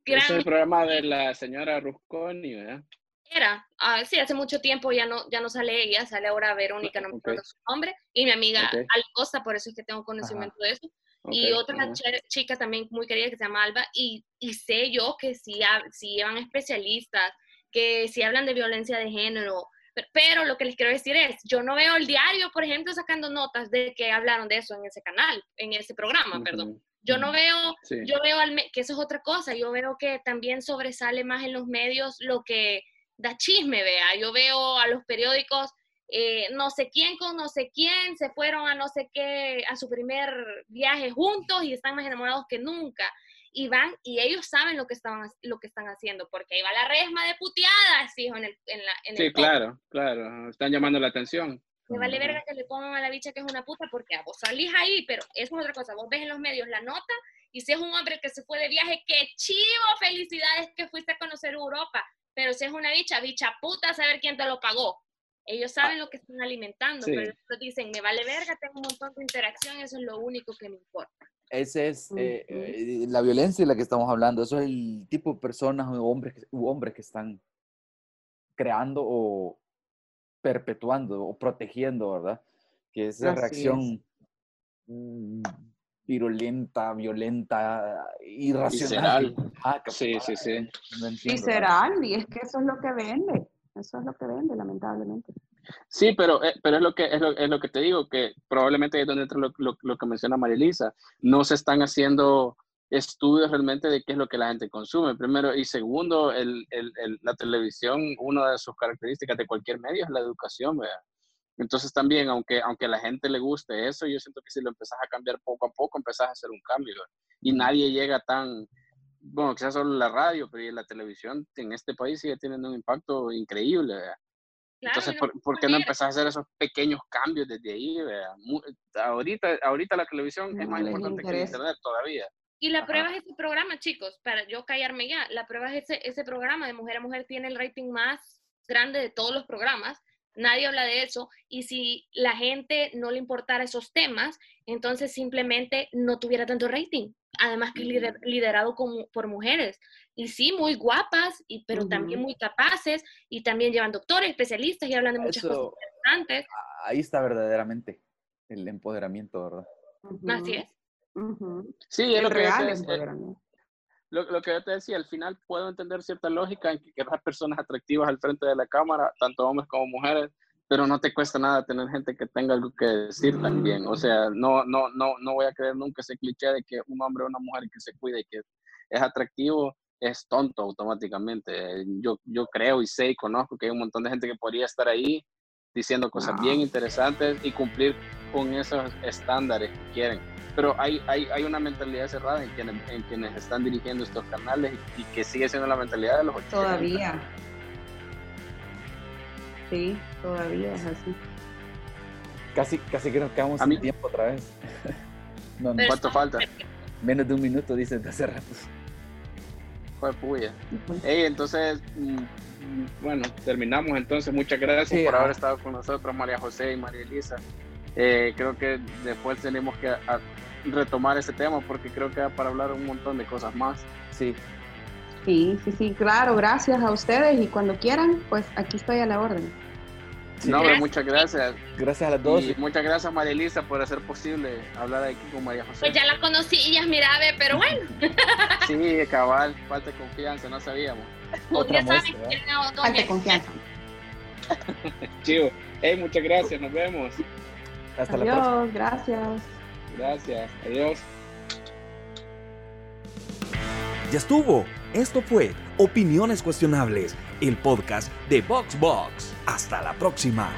gran- es el programa de la señora Rusconi, ¿verdad? Era, ah, sí, hace mucho tiempo ya no, ya no sale ella, sale ahora Verónica, no me acuerdo su nombre, y mi amiga Ok. Ale Costa, por eso es que tengo conocimiento de eso. y Ok, otra ajá. chica también muy querida que se llama Alba, y, y sé yo que si, si llevan especialistas, que si hablan de violencia de género, pero, pero lo que les quiero decir es, yo no veo el diario, por ejemplo, sacando notas de que hablaron de eso en ese canal, en ese programa, perdón. Ujú, Yo no veo Sí. yo veo al me- que eso es otra cosa, yo veo que también sobresale más en los medios lo que da chisme, vea, yo veo a los periódicos, eh, no sé quién con no sé quién, se fueron a no sé qué, a su primer viaje juntos y están más enamorados que nunca, y van, y ellos saben lo que, estaban, lo que están haciendo, porque ahí va la resma de puteadas, hijo, en el, en la, en Sí, el claro, claro. Están llamando la atención. Me vale verga que le pongan a la bicha que es una puta porque a vos salís ahí, pero eso es otra cosa. Vos ves en los medios la nota y si es un hombre que se fue de viaje, qué chivo, felicidades que fuiste a conocer Europa. Pero si es una bicha, bicha puta, saber quién te lo pagó. Ellos saben lo que están alimentando, Sí. pero ellos dicen, me vale verga, tengo un montón de interacción, eso es lo único que me importa. Ese es eh, eh, la violencia de la que estamos hablando. Eso es el tipo de personas o hombres, que- u hombres que están creando o perpetuando o protegiendo, ¿verdad? Que esa Así es. reacción mm, virulenta, violenta, irracional. Visceral. Ah, Sí, sí, sí. Visceral, y es que eso es lo que vende. Eso es lo que vende, lamentablemente. Sí, pero, eh, pero es, lo que, es, lo, es lo que te digo, que probablemente es donde entra lo, lo, lo que menciona Marilisa. No se están haciendo estudios realmente de qué es lo que la gente consume, primero. Y segundo, el, el, el- la televisión, una de sus características de cualquier medio es la educación, ¿verdad? Entonces también, aunque, aunque a la gente le guste eso, yo siento que si lo empezás a cambiar poco a poco, empezás a hacer un cambio. Y nadie llega tan, bueno, quizás solo la radio, pero y la televisión en este país sigue teniendo un impacto increíble. Claro, Entonces, ¿por, por qué no empezás a hacer esos pequeños cambios desde ahí? Ahorita, ahorita la televisión es No más les importante que el internet todavía. Y la Ajá. prueba es ese programa, chicos, para yo callarme ya. La prueba es ese, ese programa de Mujer a Mujer tiene el rating más grande de todos los programas. Nadie habla de eso. Y si la gente no le importara esos temas, entonces simplemente no tuviera tanto rating. Además que lider- liderado como- por mujeres. Y sí, muy guapas, y, pero también muy capaces. Y también llevan doctores, especialistas y hablan de muchas Eso- cosas interesantes. Ahí está verdaderamente el empoderamiento, ¿verdad? Así es. Sí, es lo que, real. Lo, lo que yo te decía, al final puedo entender cierta lógica en que querrás personas atractivas al frente de la cámara, tanto hombres como mujeres, pero no te cuesta nada tener gente que tenga algo que decir también. O sea, no, no, no, no voy a creer nunca ese cliché de que un hombre o una mujer que se cuide y que es atractivo es tonto automáticamente. Yo, yo creo y sé y conozco que hay un montón de gente que podría estar ahí diciendo cosas No. bien interesantes y cumplir con esos estándares que quieren. Pero hay, hay, hay una mentalidad cerrada en quienes, en quienes están dirigiendo estos canales y, y que sigue siendo la mentalidad de los 80. Todavía. Sí, todavía es así. Casi, casi que nos quedamos A sin tiempo otra vez. No, no, Pero ¿Cuánto falta? menos de un minuto, dicen de hace rato. Fue puya. Pues, Ey, entonces, mm, mm, bueno, terminamos entonces. Muchas gracias Sí, por haber estado con nosotros, María José y María Elisa. Eh, creo que después tenemos que a- retomar ese tema porque creo que da para hablar un montón de cosas más. Sí, Sí, sí, sí, claro, gracias a ustedes y cuando quieran, pues aquí estoy a la orden. Sí. No, Gracias. muchas gracias. gracias a las dos. Y muchas gracias, María Elisa, por hacer posible hablar aquí con María José. Pues ya la conocí y ya es mirable, pero bueno, Sí, cabal, falta de confianza, no sabíamos. Otra ya saben es doña Falta confianza. Chivo. Hey, muchas gracias, nos vemos. Hasta la próxima. Adiós, gracias. Gracias, adiós. Ya estuvo. Esto fue Opiniones Cuestionables, el podcast de VoxBox. Hasta la próxima.